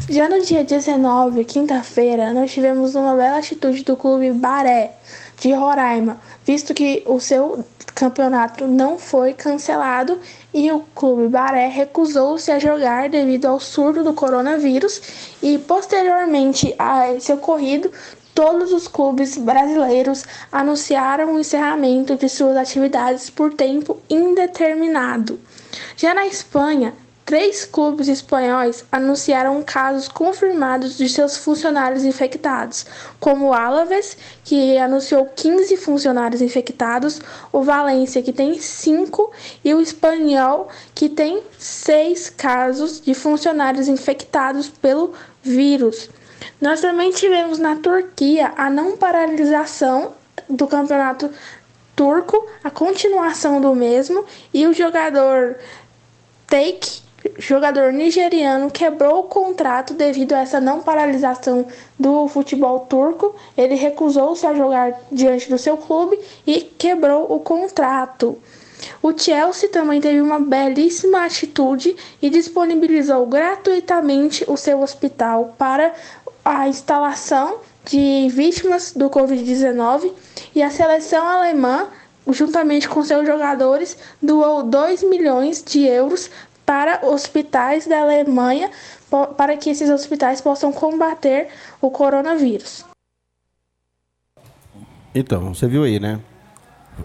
Já no dia 19, quinta-feira, nós tivemos uma bela atitude do clube Baré de Roraima, visto que o seu campeonato não foi cancelado e o clube Baré recusou-se a jogar devido ao surto do coronavírus e posteriormente a esse ocorrido todos os clubes brasileiros anunciaram o encerramento de suas atividades por tempo indeterminado. Já na Espanha, Três clubes espanhóis anunciaram casos confirmados de seus funcionários infectados, como o Alaves, que anunciou 15 funcionários infectados, o Valência, que tem 5, e o Espanhol, que tem 6 casos de funcionários infectados pelo vírus. Nós também tivemos na Turquia a não paralisação do campeonato turco, a continuação do mesmo, e o jogador Take jogador nigeriano quebrou o contrato devido a essa não paralisação do futebol turco. Ele recusou-se a jogar diante do seu clube e quebrou o contrato. O Chelsea também teve uma belíssima atitude e disponibilizou gratuitamente o seu hospital para a instalação de vítimas do Covid-19 e a seleção alemã juntamente com seus jogadores, doou 2 milhões de euros para hospitais da Alemanha para que esses hospitais possam combater o coronavírus. Então, você viu aí, né?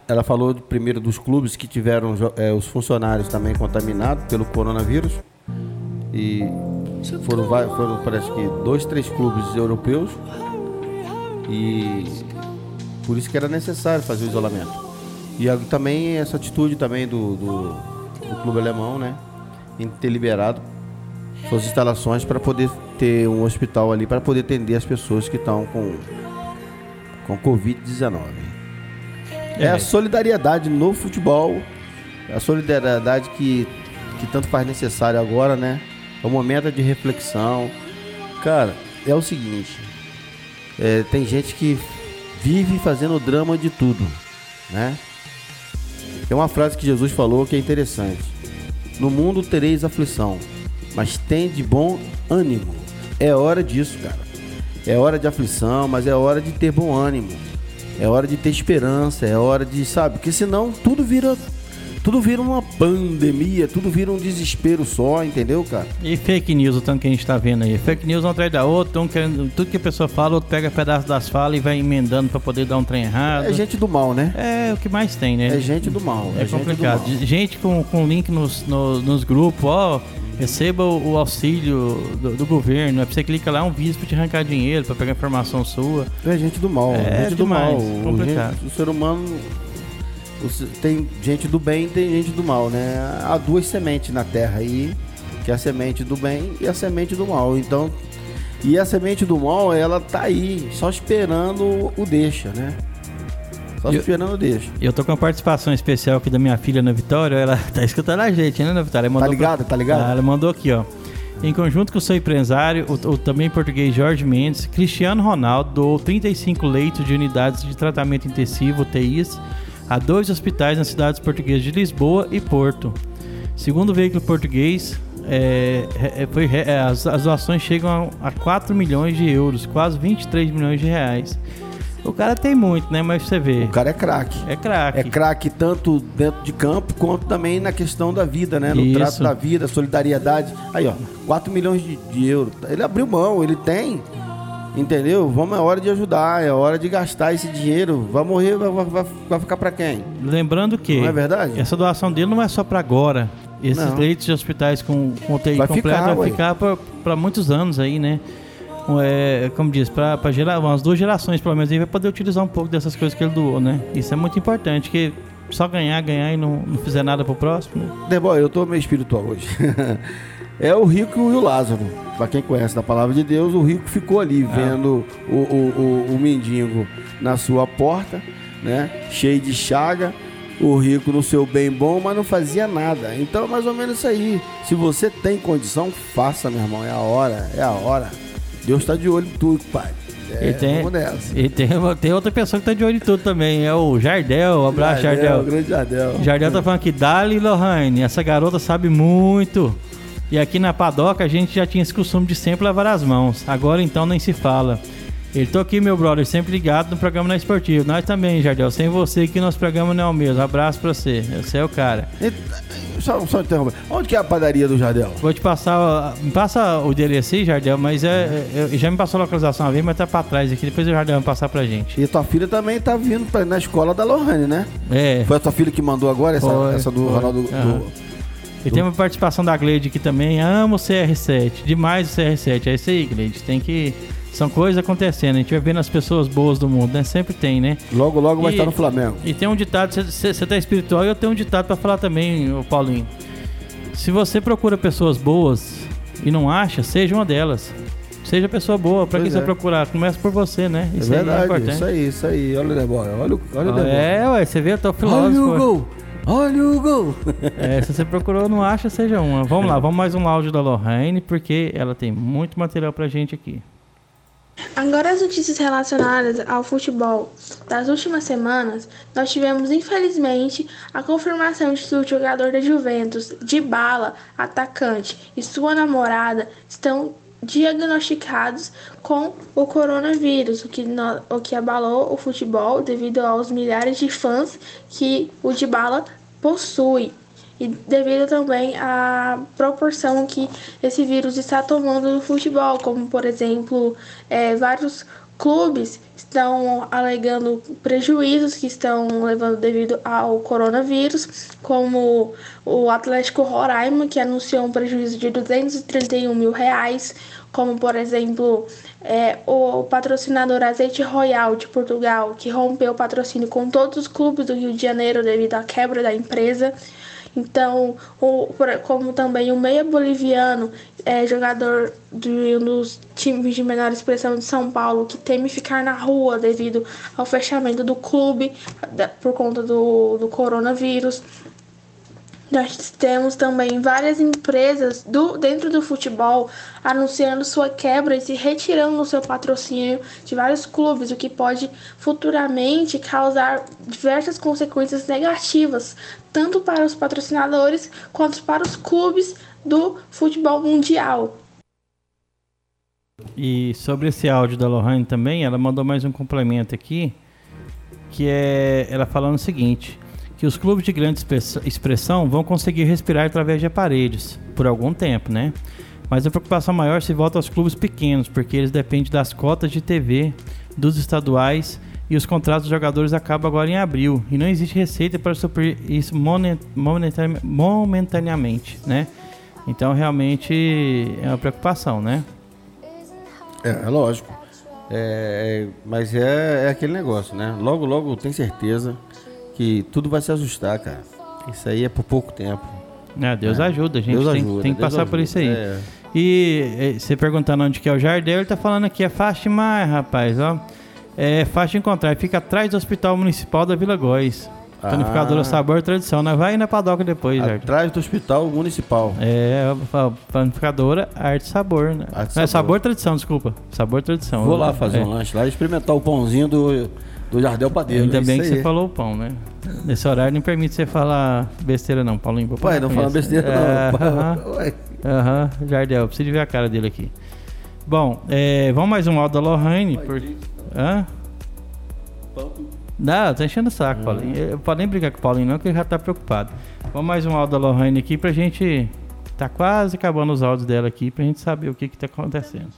Ela falou primeiro dos clubes que tiveram é, os funcionários também contaminados pelo coronavírus. E foram, foram, parece que, dois, três clubes europeus. E por isso que era necessário fazer o isolamento. E também essa atitude também do, do, do clube alemão, né? Em ter liberado suas instalações para poder ter um hospital ali para poder atender as pessoas que estão com com Covid-19. É. é. a solidariedade no futebol, é a solidariedade que, que tanto faz necessário agora, né? É um momento de reflexão. Cara, é o seguinte: é, tem gente que vive fazendo drama de tudo, né? Tem uma frase que Jesus falou que é interessante no mundo tereis aflição, mas tem de bom ânimo. É hora disso, cara. É hora de aflição, mas é hora de ter bom ânimo. É hora de ter esperança, é hora de, sabe? Porque senão tudo vira tudo vira uma pandemia, tudo vira um desespero só, entendeu, cara? E fake news, o tanto que a gente tá vendo aí. Fake news um atrás da outra, um querendo, tudo que a pessoa fala, outro pega pedaço das falas e vai emendando pra poder dar um trem errado. É gente do mal, né? É o que mais tem, né? É gente do mal. É, é complicado. Gente, gente, com, com link nos, nos, nos grupos, ó receba o, auxílio do, do, governo. É pra você clicar lá um vídeo pra te arrancar dinheiro, pra pegar informação sua. É gente do mal. É gente demais, do mal. Complicado. O, gente, o ser humano tem gente do bem e tem gente do mal, né? Há duas sementes na terra aí, que é a semente do bem e a semente do mal. Então, e a semente do mal, ela tá aí, só esperando o deixa, né? Só eu, esperando o deixa. Eu tô com uma participação especial aqui da minha filha na Vitória, ela [LAUGHS] tá escutando a gente, né, na Vitória? Tá ligado, pra... tá ligado? Ela mandou aqui, ó. Em conjunto com o seu empresário, o, o, também português Jorge Mendes, Cristiano Ronaldo doou 35 leitos de unidades de tratamento intensivo, UTIs, a dois hospitais nas cidades portuguesas de Lisboa e Porto. Segundo o veículo português, é, é, foi, é, as, as doações chegam a, a 4 milhões de euros, quase 23 milhões de reais. O cara tem muito, né? Mas você vê. O cara é craque. É craque. É craque tanto dentro de campo quanto também na questão da vida, né? No Isso. trato da vida, solidariedade. Aí, ó, 4 milhões de, de euros. Ele abriu mão, ele tem. Entendeu? Vamos, é hora de ajudar, é hora de gastar esse dinheiro. Vai morrer, vai, vai, vai ficar para quem? Lembrando que. Não é verdade? Essa doação dele não é só para agora. Esses Não. leitos de hospitais com, com UTI Vai completo ficar, vai ué. ficar para muitos anos aí, né? É, como diz, para gerar umas duas gerações pelo menos, ele vai poder utilizar um pouco dessas coisas que ele doou, né? Isso é muito importante, que só ganhar, ganhar e não, não fizer nada pro próximo. né? Debó, eu tô meio espiritual hoje. [LAUGHS] é o rico e o Lázaro. Pra quem conhece da palavra de Deus, o rico ficou ali vendo o, o, o, o mendigo na sua porta, né? Cheio de chaga. O rico no seu bem bom, mas não fazia nada. Então é mais ou menos isso aí. Se você tem condição, faça, meu irmão. É a hora, é a hora. Deus tá de olho em tudo, pai. É, e tem, e tem, tem outra pessoa que tá de olho em tudo também, é o Jardel. Um abraço, Jardel, Jardel. grande Jardel. Jardel tá falando aqui, Dali Lohane, essa garota sabe muito. E aqui na padoca a gente já tinha esse costume de sempre lavar as mãos. Agora então nem se fala. Ele tô aqui, meu brother, sempre ligado no programa na Esportivo. Nós também, Jardel. Sem você que nosso programa não é o mesmo. Abraço pra você. Você é o cara. E- Só, só interromper. Onde que é a padaria do Jardel? Vou te passar. Me passa o endereço aí, Jardel, mas é, é- já me passou a localização uma vez, mas tá pra trás aqui. Depois o Jardel vai passar pra gente. E tua filha também tá vindo pra, na escola da Lohane, né? É. Foi a tua filha que mandou agora essa, Foi, essa do foi. Ronaldo. do- Aham. E tem uma participação da Gleide aqui também. Amo o CR7. Demais o CR7. É isso aí, Gleide. Tem que. São coisas acontecendo. A gente vai vendo as pessoas boas do mundo, né? Sempre tem, né? Logo, logo vai E- estar no Flamengo. E tem um ditado, você tá espiritual e eu tenho um ditado pra falar também, ô Paulinho. Se você procura pessoas boas e não acha, seja uma delas. Seja pessoa boa, pra Pois quem você é. vai procurar? Começa por você, né? É Isso aí é verdade, importante. isso aí, isso aí. Olha o Debora, olha, o- olha o Debora. É, ué, você vê, eu tô Olha o filósofo. Olha o gol! [LAUGHS] É, se você procurou, não acha, seja uma. Vamos lá, vamos mais um áudio da Lorraine, porque ela tem muito material pra gente aqui. Agora as notícias relacionadas ao futebol das últimas semanas, nós tivemos infelizmente a confirmação de que o jogador da Juventus, Dybala, atacante, e sua namorada estão diagnosticados com o coronavírus, o que, no- o que abalou o futebol devido aos milhares de fãs que o Dybala possui e devido também à proporção que esse vírus está tomando no futebol, como por exemplo, eh, vários clubes estão alegando prejuízos que estão levando devido ao coronavírus, como o Atlético Roraima, que anunciou um prejuízo de 231 mil reais, como por exemplo eh, o patrocinador Azeite Royal de Portugal, que rompeu o patrocínio com todos os clubes do Rio de Janeiro devido à quebra da empresa. Então, o, como também o meia boliviano, é jogador de um dos times de menor expressão de São Paulo, que teme ficar na rua devido ao fechamento do clube da- por conta do, do coronavírus. Nós temos também várias empresas do, dentro do futebol anunciando sua quebra e se retirando do seu patrocínio de vários clubes, o que pode futuramente causar diversas consequências negativas, tanto para os patrocinadores quanto para os clubes do futebol mundial. E sobre esse áudio da Lohane também, ela mandou mais um complemento aqui, que é ela falando o seguinte, que os clubes de grande express- expressão vão conseguir respirar através de aparelhos, por algum tempo, né? Mas a preocupação maior se volta aos clubes pequenos, porque eles dependem das cotas de TV, dos estaduais, e os contratos dos jogadores acabam agora em abril, e não existe receita para suprir isso momentaneamente, né? Então realmente é uma preocupação, né? É, é lógico. É, é, mas é, é aquele negócio, né? Logo, logo tem certeza que tudo vai se ajustar, cara. Isso aí é por pouco tempo. É, Deus ajuda, a gente Deus tem, ajuda, tem que Deus passar por ajuda. isso aí. É. E eh, você perguntando onde que é o Jardel, ele tá falando aqui, é fácil demais, rapaz, ó. É fácil de encontrar, fica atrás do Hospital Municipal da Vila Góis. Ah. Panificadora Sabor Tradição, nós vai na padoca depois, Jardel. Atrás do hospital municipal. É, panificadora Arte Sabor, né? Arte Não, é Sabor. Sabor Tradição, desculpa. Sabor Tradição. Vou lá fazer É. um lanche lá e experimentar o pãozinho do, do Jardel Padeiro. Ainda é bem que você falou o pão, né? Nesse horário não permite você falar besteira não, Paulinho. Pai, não fala besteira É, não. aham. Ué. Aham, Jardel, preciso ver a cara dele aqui. Bom, é, vamos mais um áudio da Lohane. Por... Hã? Não, tá enchendo o saco, Paulinho. Eu pode nem brigar com o Paulinho, não, que ele já tá preocupado. Vamos mais um áudio da Lohane aqui pra gente. Tá quase acabando os áudios dela aqui pra gente saber o que que tá acontecendo.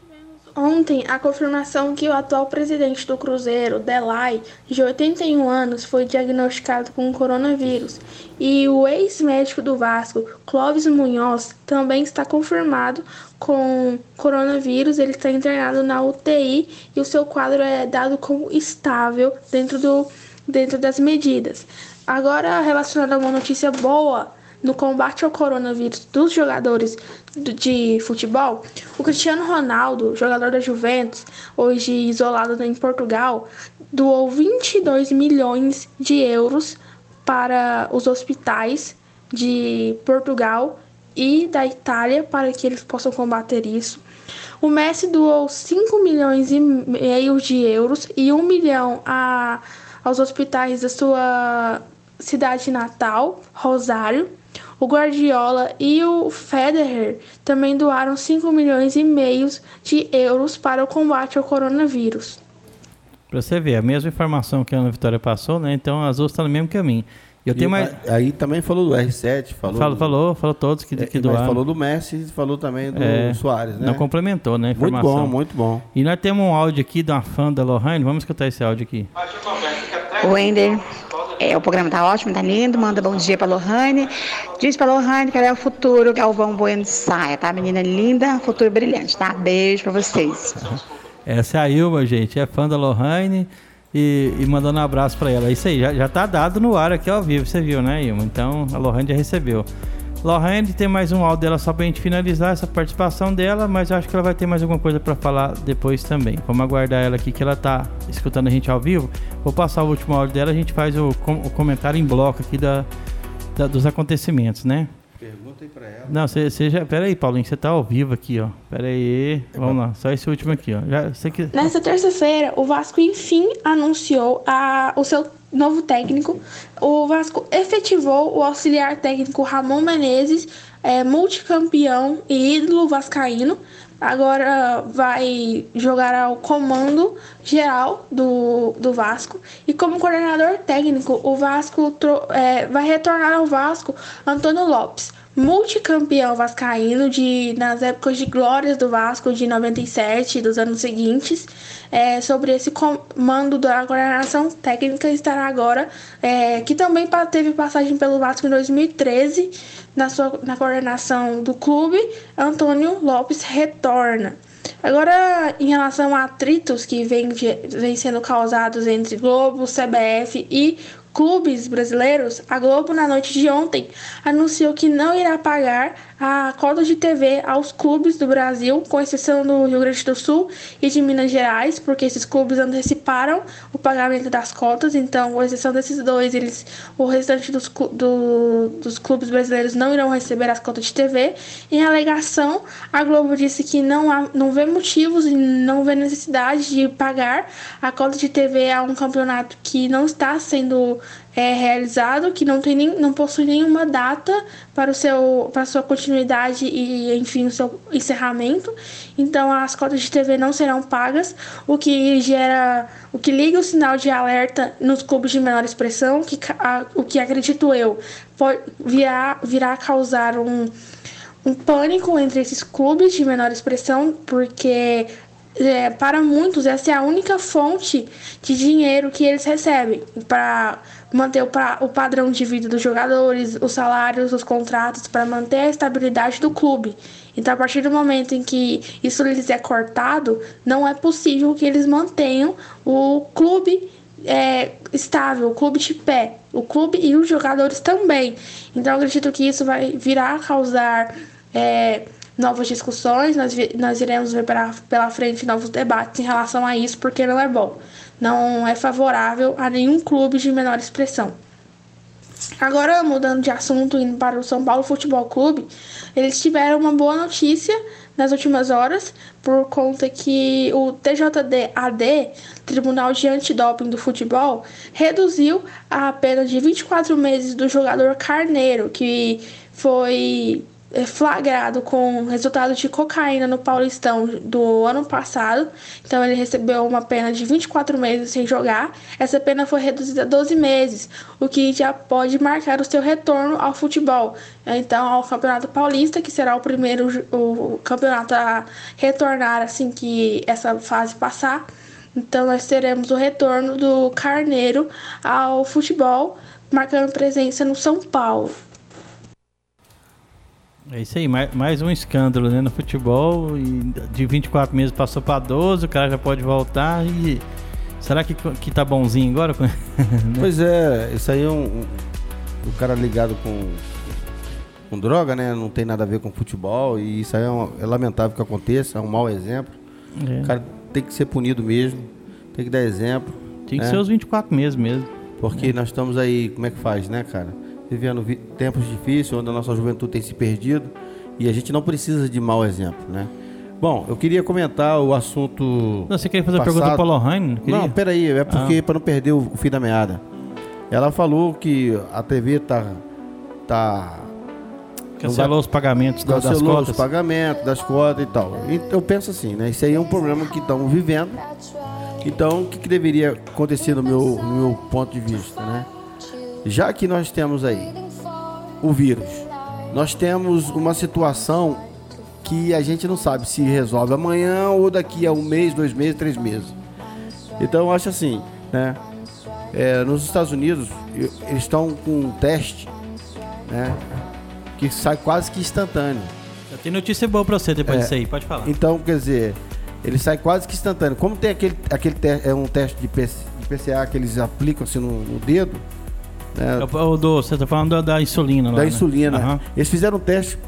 Ontem, a confirmação que o atual presidente do Cruzeiro, Delay, de 81 anos, foi diagnosticado com coronavírus, e o ex-médico do Vasco, Clóvis Munhoz, também está confirmado com coronavírus. Ele está internado na UTI e o seu quadro é dado como estável dentro, do, dentro das medidas. Agora, relacionado a uma notícia boa no combate ao coronavírus dos jogadores de futebol, o Cristiano Ronaldo, jogador da Juventus, hoje isolado em Portugal, doou 22 milhões de euros para os hospitais de Portugal e da Itália para que eles possam combater isso. O Messi doou 5 milhões e meio de euros e 1 milhão a, aos hospitais da sua cidade natal, Rosário. O Guardiola e o Federer também doaram 5 milhões e meio de euros para o combate ao coronavírus. Para você ver, a mesma informação que a Ana Vitória passou, né? Então as duas estão no mesmo caminho. Eu tenho mais... Aí também falou do R7, falou. Falou, do... falou, falou todos que, é, que doaram. falou do Messi falou também do é, Soares, né? Não complementou, né? Informação. Muito bom, muito bom. E nós temos um áudio aqui de uma fã da Lohane. Vamos escutar esse áudio aqui. O Wender, é, o programa tá ótimo, tá lindo. Manda bom dia pra Lohane. Diz pra Lohane que ela é o futuro Galvão Bueno Saia, tá? Menina linda, futuro brilhante, tá? Beijo pra vocês. Essa é a Ilma, gente. É fã da Lohane e, e mandando um abraço para ela. Isso aí, já, já tá dado no ar aqui ao vivo, você viu, né, Ilma? Então a Lohane já recebeu. Lohane tem mais um áudio dela só pra gente finalizar essa participação dela, mas eu acho que ela vai ter mais alguma coisa para falar depois também. Vamos aguardar ela aqui que ela tá escutando a gente ao vivo. Vou passar o último áudio dela, a gente faz o, o comentário em bloco aqui da, da dos acontecimentos, né? Pergunta aí pra ela. Não, você já. Pera aí, Paulinho, você tá ao vivo aqui, ó. Pera aí. Vamos lá, só esse último aqui, ó. Já, você que... Nessa terça-feira, o Vasco enfim anunciou a, o seu novo técnico. O Vasco efetivou o auxiliar técnico Ramon Menezes, é, multicampeão e ídolo vascaíno. Agora vai jogar ao comando geral do, do Vasco. E como coordenador técnico, o Vasco é, vai retornar ao Vasco Antônio Lopes multicampeão vascaíno de nas épocas de glórias do Vasco de 97 dos anos seguintes. É, sobre esse comando da coordenação técnica estará agora é, que também teve passagem pelo Vasco em 2013 na sua na coordenação do clube. Antônio Lopes retorna. Agora, em relação a atritos que vêm vem sendo causados entre Globo, CBF e clubes brasileiros, a Globo, na noite de ontem, anunciou que não irá pagar a cota de TV aos clubes do Brasil, com exceção do Rio Grande do Sul e de Minas Gerais, porque esses clubes anteciparam o pagamento das cotas, então, com exceção desses dois, eles, o restante dos, do, dos clubes brasileiros não irão receber as cotas de TV. Em alegação, a Globo disse que não, há, não vê motivos e não vê necessidade de pagar a cota de TV a um campeonato que não está sendo é realizado, que não tem nem, não possui nenhuma data para o seu para sua continuidade e enfim o seu encerramento. Então as cotas de TV não serão pagas, o que gera o que liga o sinal de alerta nos clubes de menor expressão, que a, o que acredito eu pode virá virá causar um um pânico entre esses clubes de menor expressão, porque é, para muitos essa é a única fonte de dinheiro que eles recebem para manter o, pra, o padrão de vida dos jogadores, os salários, os contratos, para manter a estabilidade do clube. Então, a partir do momento em que isso lhes é cortado, não é possível que eles mantenham o clube é, estável, o clube de pé, o clube e os jogadores também. Então, acredito que isso vai virar a causar é, novas discussões, nós, nós iremos ver pela, pela frente novos debates em relação a isso, porque não é bom não é favorável a nenhum clube de menor expressão. Agora, mudando de assunto, indo para o São Paulo Futebol Clube, eles tiveram uma boa notícia nas últimas horas, por conta que o TJD-AD, Tribunal de Antidoping do Futebol, reduziu a pena de 24 meses do jogador Carneiro, que foi flagrado com resultado de cocaína no Paulistão do ano passado. Então ele recebeu uma pena de 24 meses sem jogar. Essa pena foi reduzida a 12 meses, o que já pode marcar o seu retorno ao futebol. Então ao Campeonato Paulista, que será o primeiro o campeonato a retornar assim que essa fase passar. Então nós teremos o retorno do Carneiro ao futebol, marcando presença no São Paulo. É isso aí, mais, mais um escândalo né, no futebol. E de 24 meses passou para 12, o cara já pode voltar e. Será que, que tá bonzinho agora? [LAUGHS] pois é, isso aí é um, um. O cara ligado com, com droga, né? Não tem nada a ver com futebol. E isso aí é, um, é lamentável que aconteça, é um mau exemplo. É. O cara tem que ser punido mesmo, tem que dar exemplo. Tem que né? ser os 24 meses mesmo. Porque é. nós estamos aí, como é que faz, né, cara? Vivendo vi tempos difíceis, onde a nossa juventude tem se perdido e a gente não precisa de mau exemplo, né? Bom, eu queria comentar o assunto. Não, você queria fazer passado. a pergunta do Paulo Ryan? Não, peraí, é porque ah. para não perder o, o, fim da meada. Ela falou que a TV tá. tá Cancelou os pagamentos das cotas. Cancelou os pagamentos das cotas e tal. Então, eu penso assim, né? Isso aí é um problema que estamos vivendo. Então, o que, que deveria acontecer no meu, no meu ponto de vista, né? Já que nós temos aí o vírus, nós temos uma situação que a gente não sabe se resolve amanhã ou daqui a um mês, dois meses, três meses. Então eu acho assim, né? É, nos Estados Unidos eles estão com um teste, né? Que sai quase que instantâneo. Eu tenho notícia boa para você depois é, disso aí, pode falar. Então, quer dizer, ele sai quase que instantâneo. Como tem aquele, aquele é um teste de, PC, de PCA que eles aplicam assim no, no dedo, é, o do, você está falando da, da insulina. Da lá, né? insulina. Uhum. Eles fizeram um teste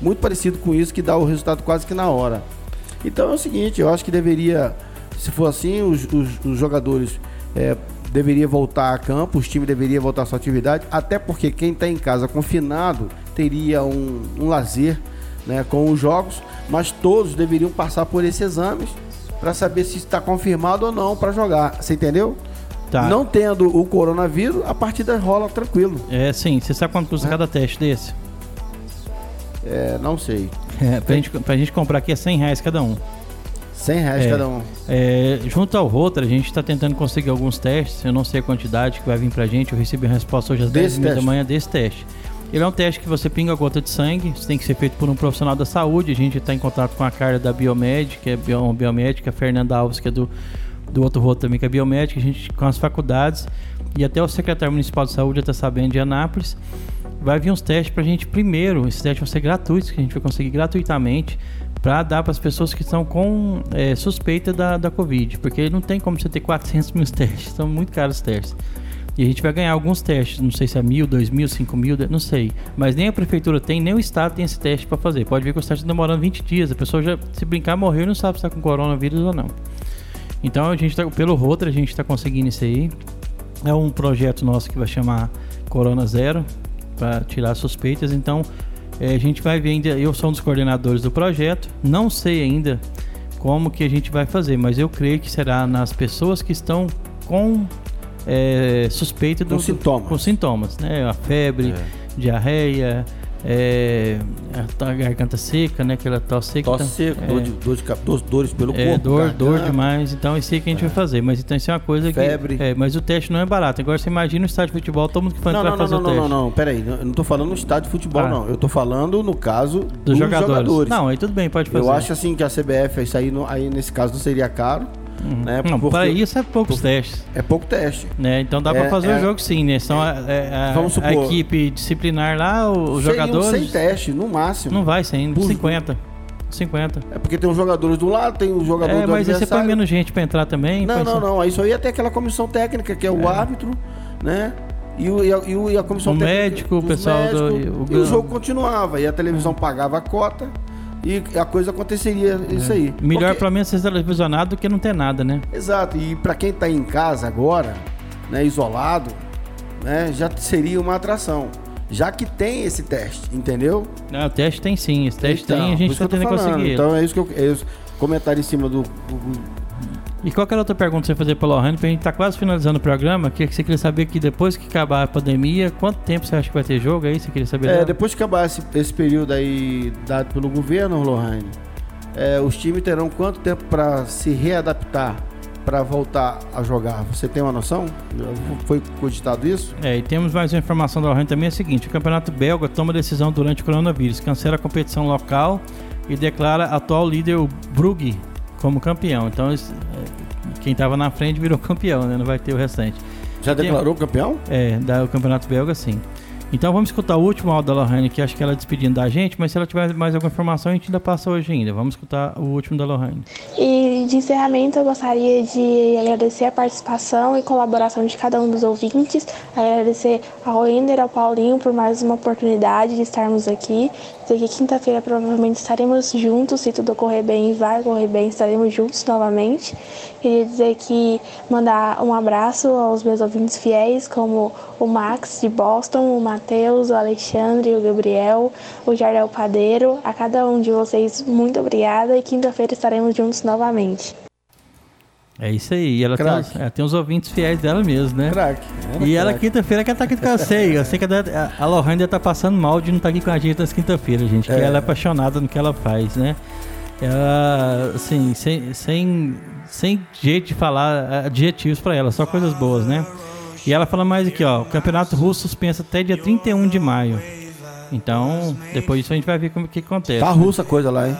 muito parecido com isso, que dá o resultado quase que na hora. Então é o seguinte, eu acho que deveria, se for assim, os, os, os jogadores é, deveriam voltar a campo, os times deveriam voltar à sua atividade, até porque quem está em casa confinado teria um, um lazer né, com os jogos, mas todos deveriam passar por esses exames para saber se está confirmado ou não para jogar. Você entendeu? Tá. Não tendo o coronavírus, a partida rola tranquilo. É, sim. Você sabe quanto custa é. cada teste desse? É, não sei. [LAUGHS] É, pra, gente, pra gente comprar aqui é 100 reais cada um. 100 reais é, cada um. É, junto ao Rotor, a gente está tentando conseguir alguns testes. Eu não sei a quantidade que vai vir pra gente. Eu recebi a resposta hoje às 10 da manhã desse teste. Ele é um teste que você pinga a gota de sangue. Isso tem que ser feito por um profissional da saúde. A gente está em contato com a Carla da Biomed, que é biomédica, a Fernanda Alves, que é do do outro roto também, que é biomédica, a gente com as faculdades e até o secretário municipal de saúde já está sabendo de Anápolis. Vai vir uns testes para a gente primeiro. Esses testes vão ser gratuitos, que a gente vai conseguir gratuitamente para dar para as pessoas que estão com é, suspeita da, da Covid, porque não tem como você ter 400 mil [LAUGHS] testes, são muito caros os testes. E a gente vai ganhar alguns testes, não sei se é mil, dois mil, cinco mil, não sei. Mas nem a prefeitura tem, nem o estado tem esse teste para fazer. Pode ver que os testes estão demorando 20 dias. A pessoa já, se brincar, morreu e não sabe se está com coronavírus ou não. Então a gente tá, pelo Rotor a gente está conseguindo isso aí. É um projeto nosso que vai chamar Corona Zero para tirar suspeitas. Então é, a gente vai ver ainda. Eu sou um dos coordenadores do projeto. Não sei ainda como que a gente vai fazer, mas eu creio que será nas pessoas que estão com é, suspeita do, com sintomas, com sintomas, né? A febre, é. diarreia, é, a garganta seca, né? Aquela tosse seca. Tosse seca, é, dor, de, dor, de, dor, dores pelo é, corpo. Dor, garganta. dor demais. Então, isso aí que a gente vai fazer. Mas então, isso é uma coisa Febre. que. É, mas o teste não é barato. Agora, você imagina o estádio de futebol, todo mundo que não, entrar não, fazer não, o teste. Não, não, não, peraí. Eu não tô falando no estádio de futebol, ah. não. Eu tô falando no caso dos, dos jogadores. jogadores. Não, aí tudo bem, pode fazer. Eu acho assim que a CBF, isso aí, aí nesse caso não seria caro. Uhum. Né? Não, para isso é poucos testes. É pouco teste. Né? Então dá é, para fazer o é, jogo sim, né? São a, é, a, vamos supor, a equipe disciplinar lá, os jogadores. sem teste, no máximo. Não vai sem, Por... 50. 50. É porque tem os jogadores do lado, tem os jogadores é, do mas aí você põe menos gente para entrar também. Não, não, não. Isso aí até aquela comissão técnica, que é o é. árbitro, né? E, o, e, a, e a comissão o técnica. Médico, o pessoal médicos, do. O... E o jogo continuava. E a televisão pagava a cota e a coisa aconteceria isso é. aí. Melhor Porque... pelo menos ser televisionado do que não ter nada, né? Exato. E para quem está em casa agora, né, isolado, né, já seria uma atração. Já que tem esse teste, entendeu? Não, o teste tem sim. Esse teste então, tem a gente está tentando conseguir. Então é isso que eu. É isso, comentário em cima do, do E qual era outra pergunta que você fazer para o Lohane? Pra gente tá quase finalizando o programa. Que você queria saber que depois que acabar a pandemia, quanto tempo você acha que vai ter jogo aí? Você queria saber? É, dela? depois que acabar esse, esse período aí dado pelo governo, Lohane, é, os times terão quanto tempo para se readaptar para voltar a jogar? Você tem uma noção? Foi cogitado isso? É, e temos mais uma informação da Lohane também, é o seguinte, o campeonato belga toma decisão durante o coronavírus, cancela a competição local e declara atual líder o Brugge como campeão. Então, é, quem estava na frente virou [LAUGHS] campeão, né? Não vai ter o restante. Já Tem- declarou campeão? É, da, o campeonato belga, sim. Então vamos escutar o último áudio da Lohane, que acho que ela despedindo da gente, mas se ela tiver mais alguma informação, a gente ainda passa hoje ainda. Vamos escutar o último da Lohane. E de encerramento, eu gostaria de agradecer a participação e colaboração de cada um dos ouvintes, agradecer ao Ender, ao Paulinho por mais uma oportunidade de estarmos aqui. Dizer que quinta-feira provavelmente estaremos juntos, se tudo correr bem e vai correr bem, estaremos juntos novamente. Queria dizer que mandar um abraço aos meus ouvintes fiéis, como o Max de Boston, o Matheus, o Alexandre, o Gabriel, o Jardel Padeiro. A cada um de vocês, muito obrigada e quinta-feira estaremos juntos novamente. É isso aí. E ela tem, ela tem os ouvintes fiéis dela mesmo, né? Craque. E ela quinta-feira quer estar aqui com eu sei. Eu sei que a, a Lohane tá passando mal de não estar aqui com a gente nas quinta-feira, gente. Que É. ela é apaixonada no que ela faz, né? Ela, assim, sem, sem, sem jeito de falar adjetivos pra ela, só coisas boas, né? E ela fala mais aqui, ó. O campeonato russo suspenso até dia 31 de maio. Então, depois disso a gente vai ver como que acontece. Tá russa a coisa lá, hein?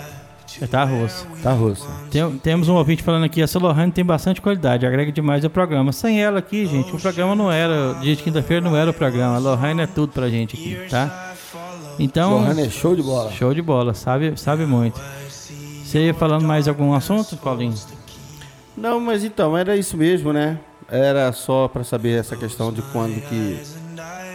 É, Tá russo. Tá russa. Tem- temos um ouvinte falando aqui, essa Lohane tem bastante qualidade, agrega demais ao programa. Sem ela aqui, gente, o programa não era, dia de quinta-feira não era o programa. A Lohane é tudo pra gente aqui, tá? Então, Lohane é show de bola. show de bola, sabe, sabe muito. Você ia falando mais algum assunto, Paulinho? Não, mas então, era isso mesmo, né? Era só pra saber essa questão de quando que.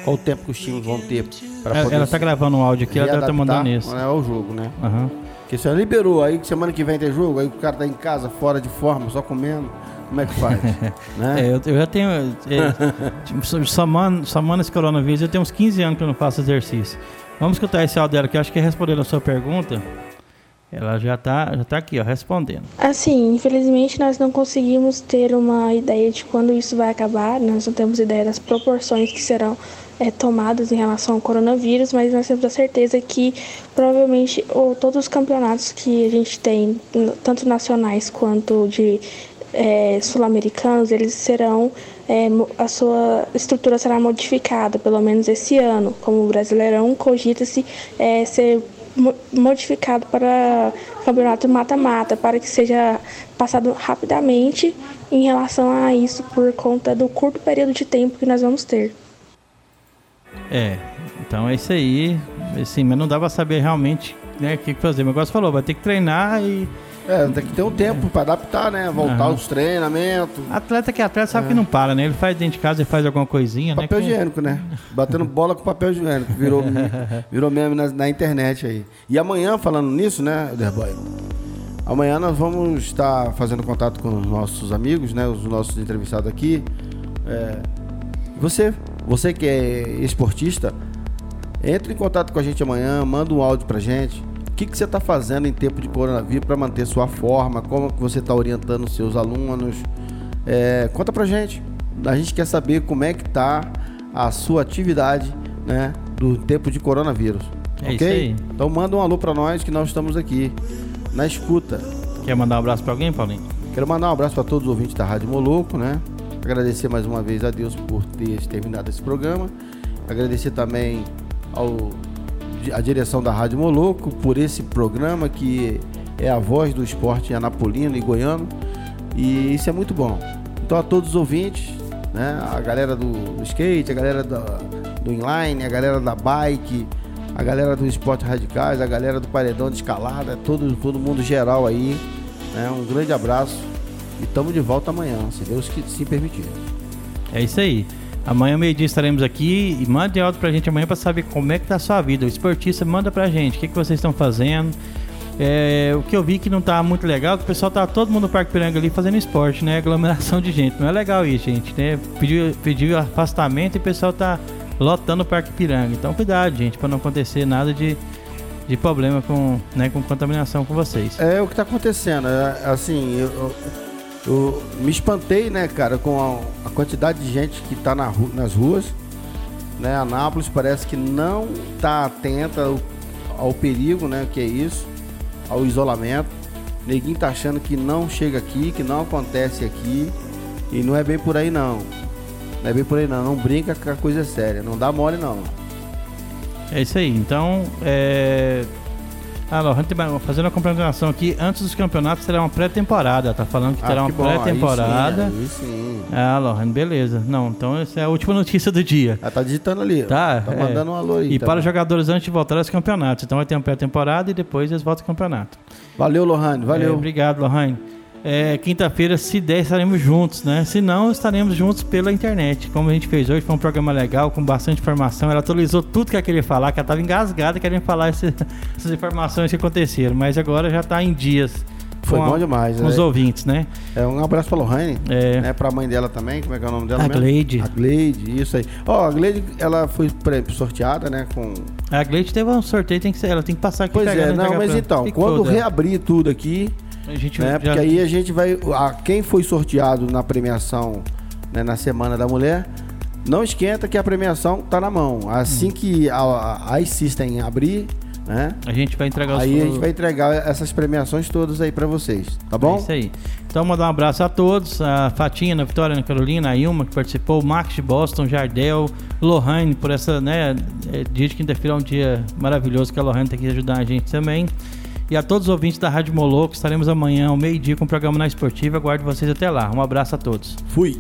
Qual o tempo que os times vão ter pra Ela, poder ela tá gravando um áudio aqui, ela deve estar readaptar, mandando isso. né, ao jogo, né? Aham. Porque você liberou, aí semana que vem tem jogo, aí o cara tá em casa, fora de forma, só comendo. Como é que faz? né? [LAUGHS] É, eu, eu já tenho. É, tipo, somando, somando esse coronavírus, eu tenho uns 15 anos que eu não faço exercício. Vamos escutar esse áudio dela, que eu acho que é respondendo a sua pergunta. Ela já tá, já tá aqui, ó, respondendo. Assim, infelizmente nós não conseguimos ter uma ideia de quando isso vai acabar, nós não temos ideia das proporções que serão eh, tomadas em relação ao coronavírus, mas nós temos a certeza que provavelmente o- todos os campeonatos que a gente tem, tanto nacionais quanto de eh, sul-americanos, eles serão, mo- a sua estrutura será modificada, pelo menos esse ano, como o Brasileirão cogita-se eh, ser mo- modificado para campeonato mata-mata, para que seja passado rapidamente em relação a isso por conta do curto período de tempo que nós vamos ter. É, então é isso aí. Assim, mas não dá pra saber realmente né, o que fazer. Mas você falou, vai ter que treinar e. É, tem que ter um tempo pra adaptar, né? Voltar Aham. os treinamentos. Atleta que é atleta sabe que não para, né? Ele faz dentro de casa e faz alguma coisinha, Papel né? que- higiênico, né? Batendo bola com papel higiênico. Virou, [LAUGHS] virou meme na, na internet aí. E amanhã, falando nisso, né, Derboy? Amanhã nós vamos estar fazendo contato com os nossos amigos, né? Os nossos entrevistados aqui. É, você, você que é esportista, entre em contato com a gente amanhã, manda um áudio pra gente. O que, que você está fazendo em tempo de coronavírus para manter sua forma? Como que você está orientando os seus alunos? É, conta pra gente. A gente quer saber como é que tá a sua atividade, né, do tempo de coronavírus. É ok? isso aí. Então manda um alô para nós que nós estamos aqui na escuta. Quer mandar um abraço pra alguém, Paulinho? Quero mandar um abraço para todos os ouvintes da Rádio Moloco, né? Agradecer mais uma vez a Deus por ter terminado esse programa. Agradecer também ao a direção da Rádio Moloco por esse programa que é a voz do esporte anapolino e goiano. E isso é muito bom. Então a todos os ouvintes, né? A galera do, skate, a galera do inline, a galera da bike, a galera do esporte radicais, a galera do paredão de escalada, todo, todo mundo geral aí. Né? Um grande abraço e estamos de volta amanhã, se Deus que se permitir. É isso aí. Amanhã, meio-dia, estaremos aqui e mande áudio pra gente amanhã pra saber como é que tá a sua vida. O esportista manda pra gente o que, que vocês estão fazendo. É, o que eu vi que não tá muito legal, que o pessoal tá todo mundo no Parque Piranga ali fazendo esporte, né? Aglomeração de gente. Não é legal isso, gente, né? Pediu, pediu afastamento e o pessoal tá lotando o Parque Piranga. Então cuidado, gente, pra não acontecer nada de, de problema com, né, com contaminação com vocês. É o que está acontecendo. é, assim, eu- eu- Eu me espantei, né, cara, com a, a quantidade de gente que tá na nas ruas. Né? Anápolis parece que não tá atenta ao, ao perigo, né? Que é isso, ao isolamento. Neguinho tá achando que não chega aqui, que não acontece aqui. E não é bem por aí não. Não é bem por aí não. Não brinca que a coisa é séria. Não dá mole não. É isso aí. Então, é. Ah, Lohane, tem- fazendo a complementação aqui, antes dos campeonatos terá uma pré-temporada. Tá falando que terá Ah, uma que. Aí pré-temporada. Ah, Lohane, beleza. Não, então essa é a última notícia do dia. Ela tá digitando ali. Tá, Tá é. mandando um alô aí. E tá para os jogadores antes de voltar aos campeonatos. Então vai ter uma pré-temporada e depois eles voltam ao campeonato. Valeu, Lohane. É, Valeu. obrigado, Lohane. É, Quinta-feira, se der, estaremos juntos, né? Se não, estaremos juntos pela internet. Como a gente fez hoje, foi um programa legal, com bastante informação. Ela atualizou tudo que ela queria falar, que ela estava engasgada querendo falar esse- [LAUGHS] essas informações que aconteceram. Mas agora já está em dias. Foi bom a- demais, Com né? os ouvintes, né? É, um abraço pra Lohane. É. Né, pra mãe dela também, como é que é o nome dela A mesmo? Gleide. A Gleide, isso aí. Ó, a Gleide, ela foi sorteada, né, com... A Gleide teve um sorteio, tem que ser, ela tem que passar aqui Pois é, né, não, mas pra- então, quando reabrir tudo aqui, a gente né, já- porque aí a gente vai... A, quem foi sorteado na premiação, né, na Semana da Mulher, não esquenta que a premiação tá na mão. Assim Hum. que a, a, a System abrir, né, a gente vai entregar os aí a gente vai entregar essas premiações todas aí pra vocês, tá É bom? isso aí. Então, mandar um abraço a todos. A Fatinha, a Vitória, a Carolina, a Ilma, que participou, o Max de Boston, Jardel, Lohane, por essa, né? é, Dia de quinta-feira é um dia maravilhoso que a Lohane tem que ajudar a gente também. E a todos os ouvintes da Rádio Moloco, estaremos amanhã ao meio-dia com o programa na Esportiva. Aguardo vocês até lá. Um abraço a todos. Fui!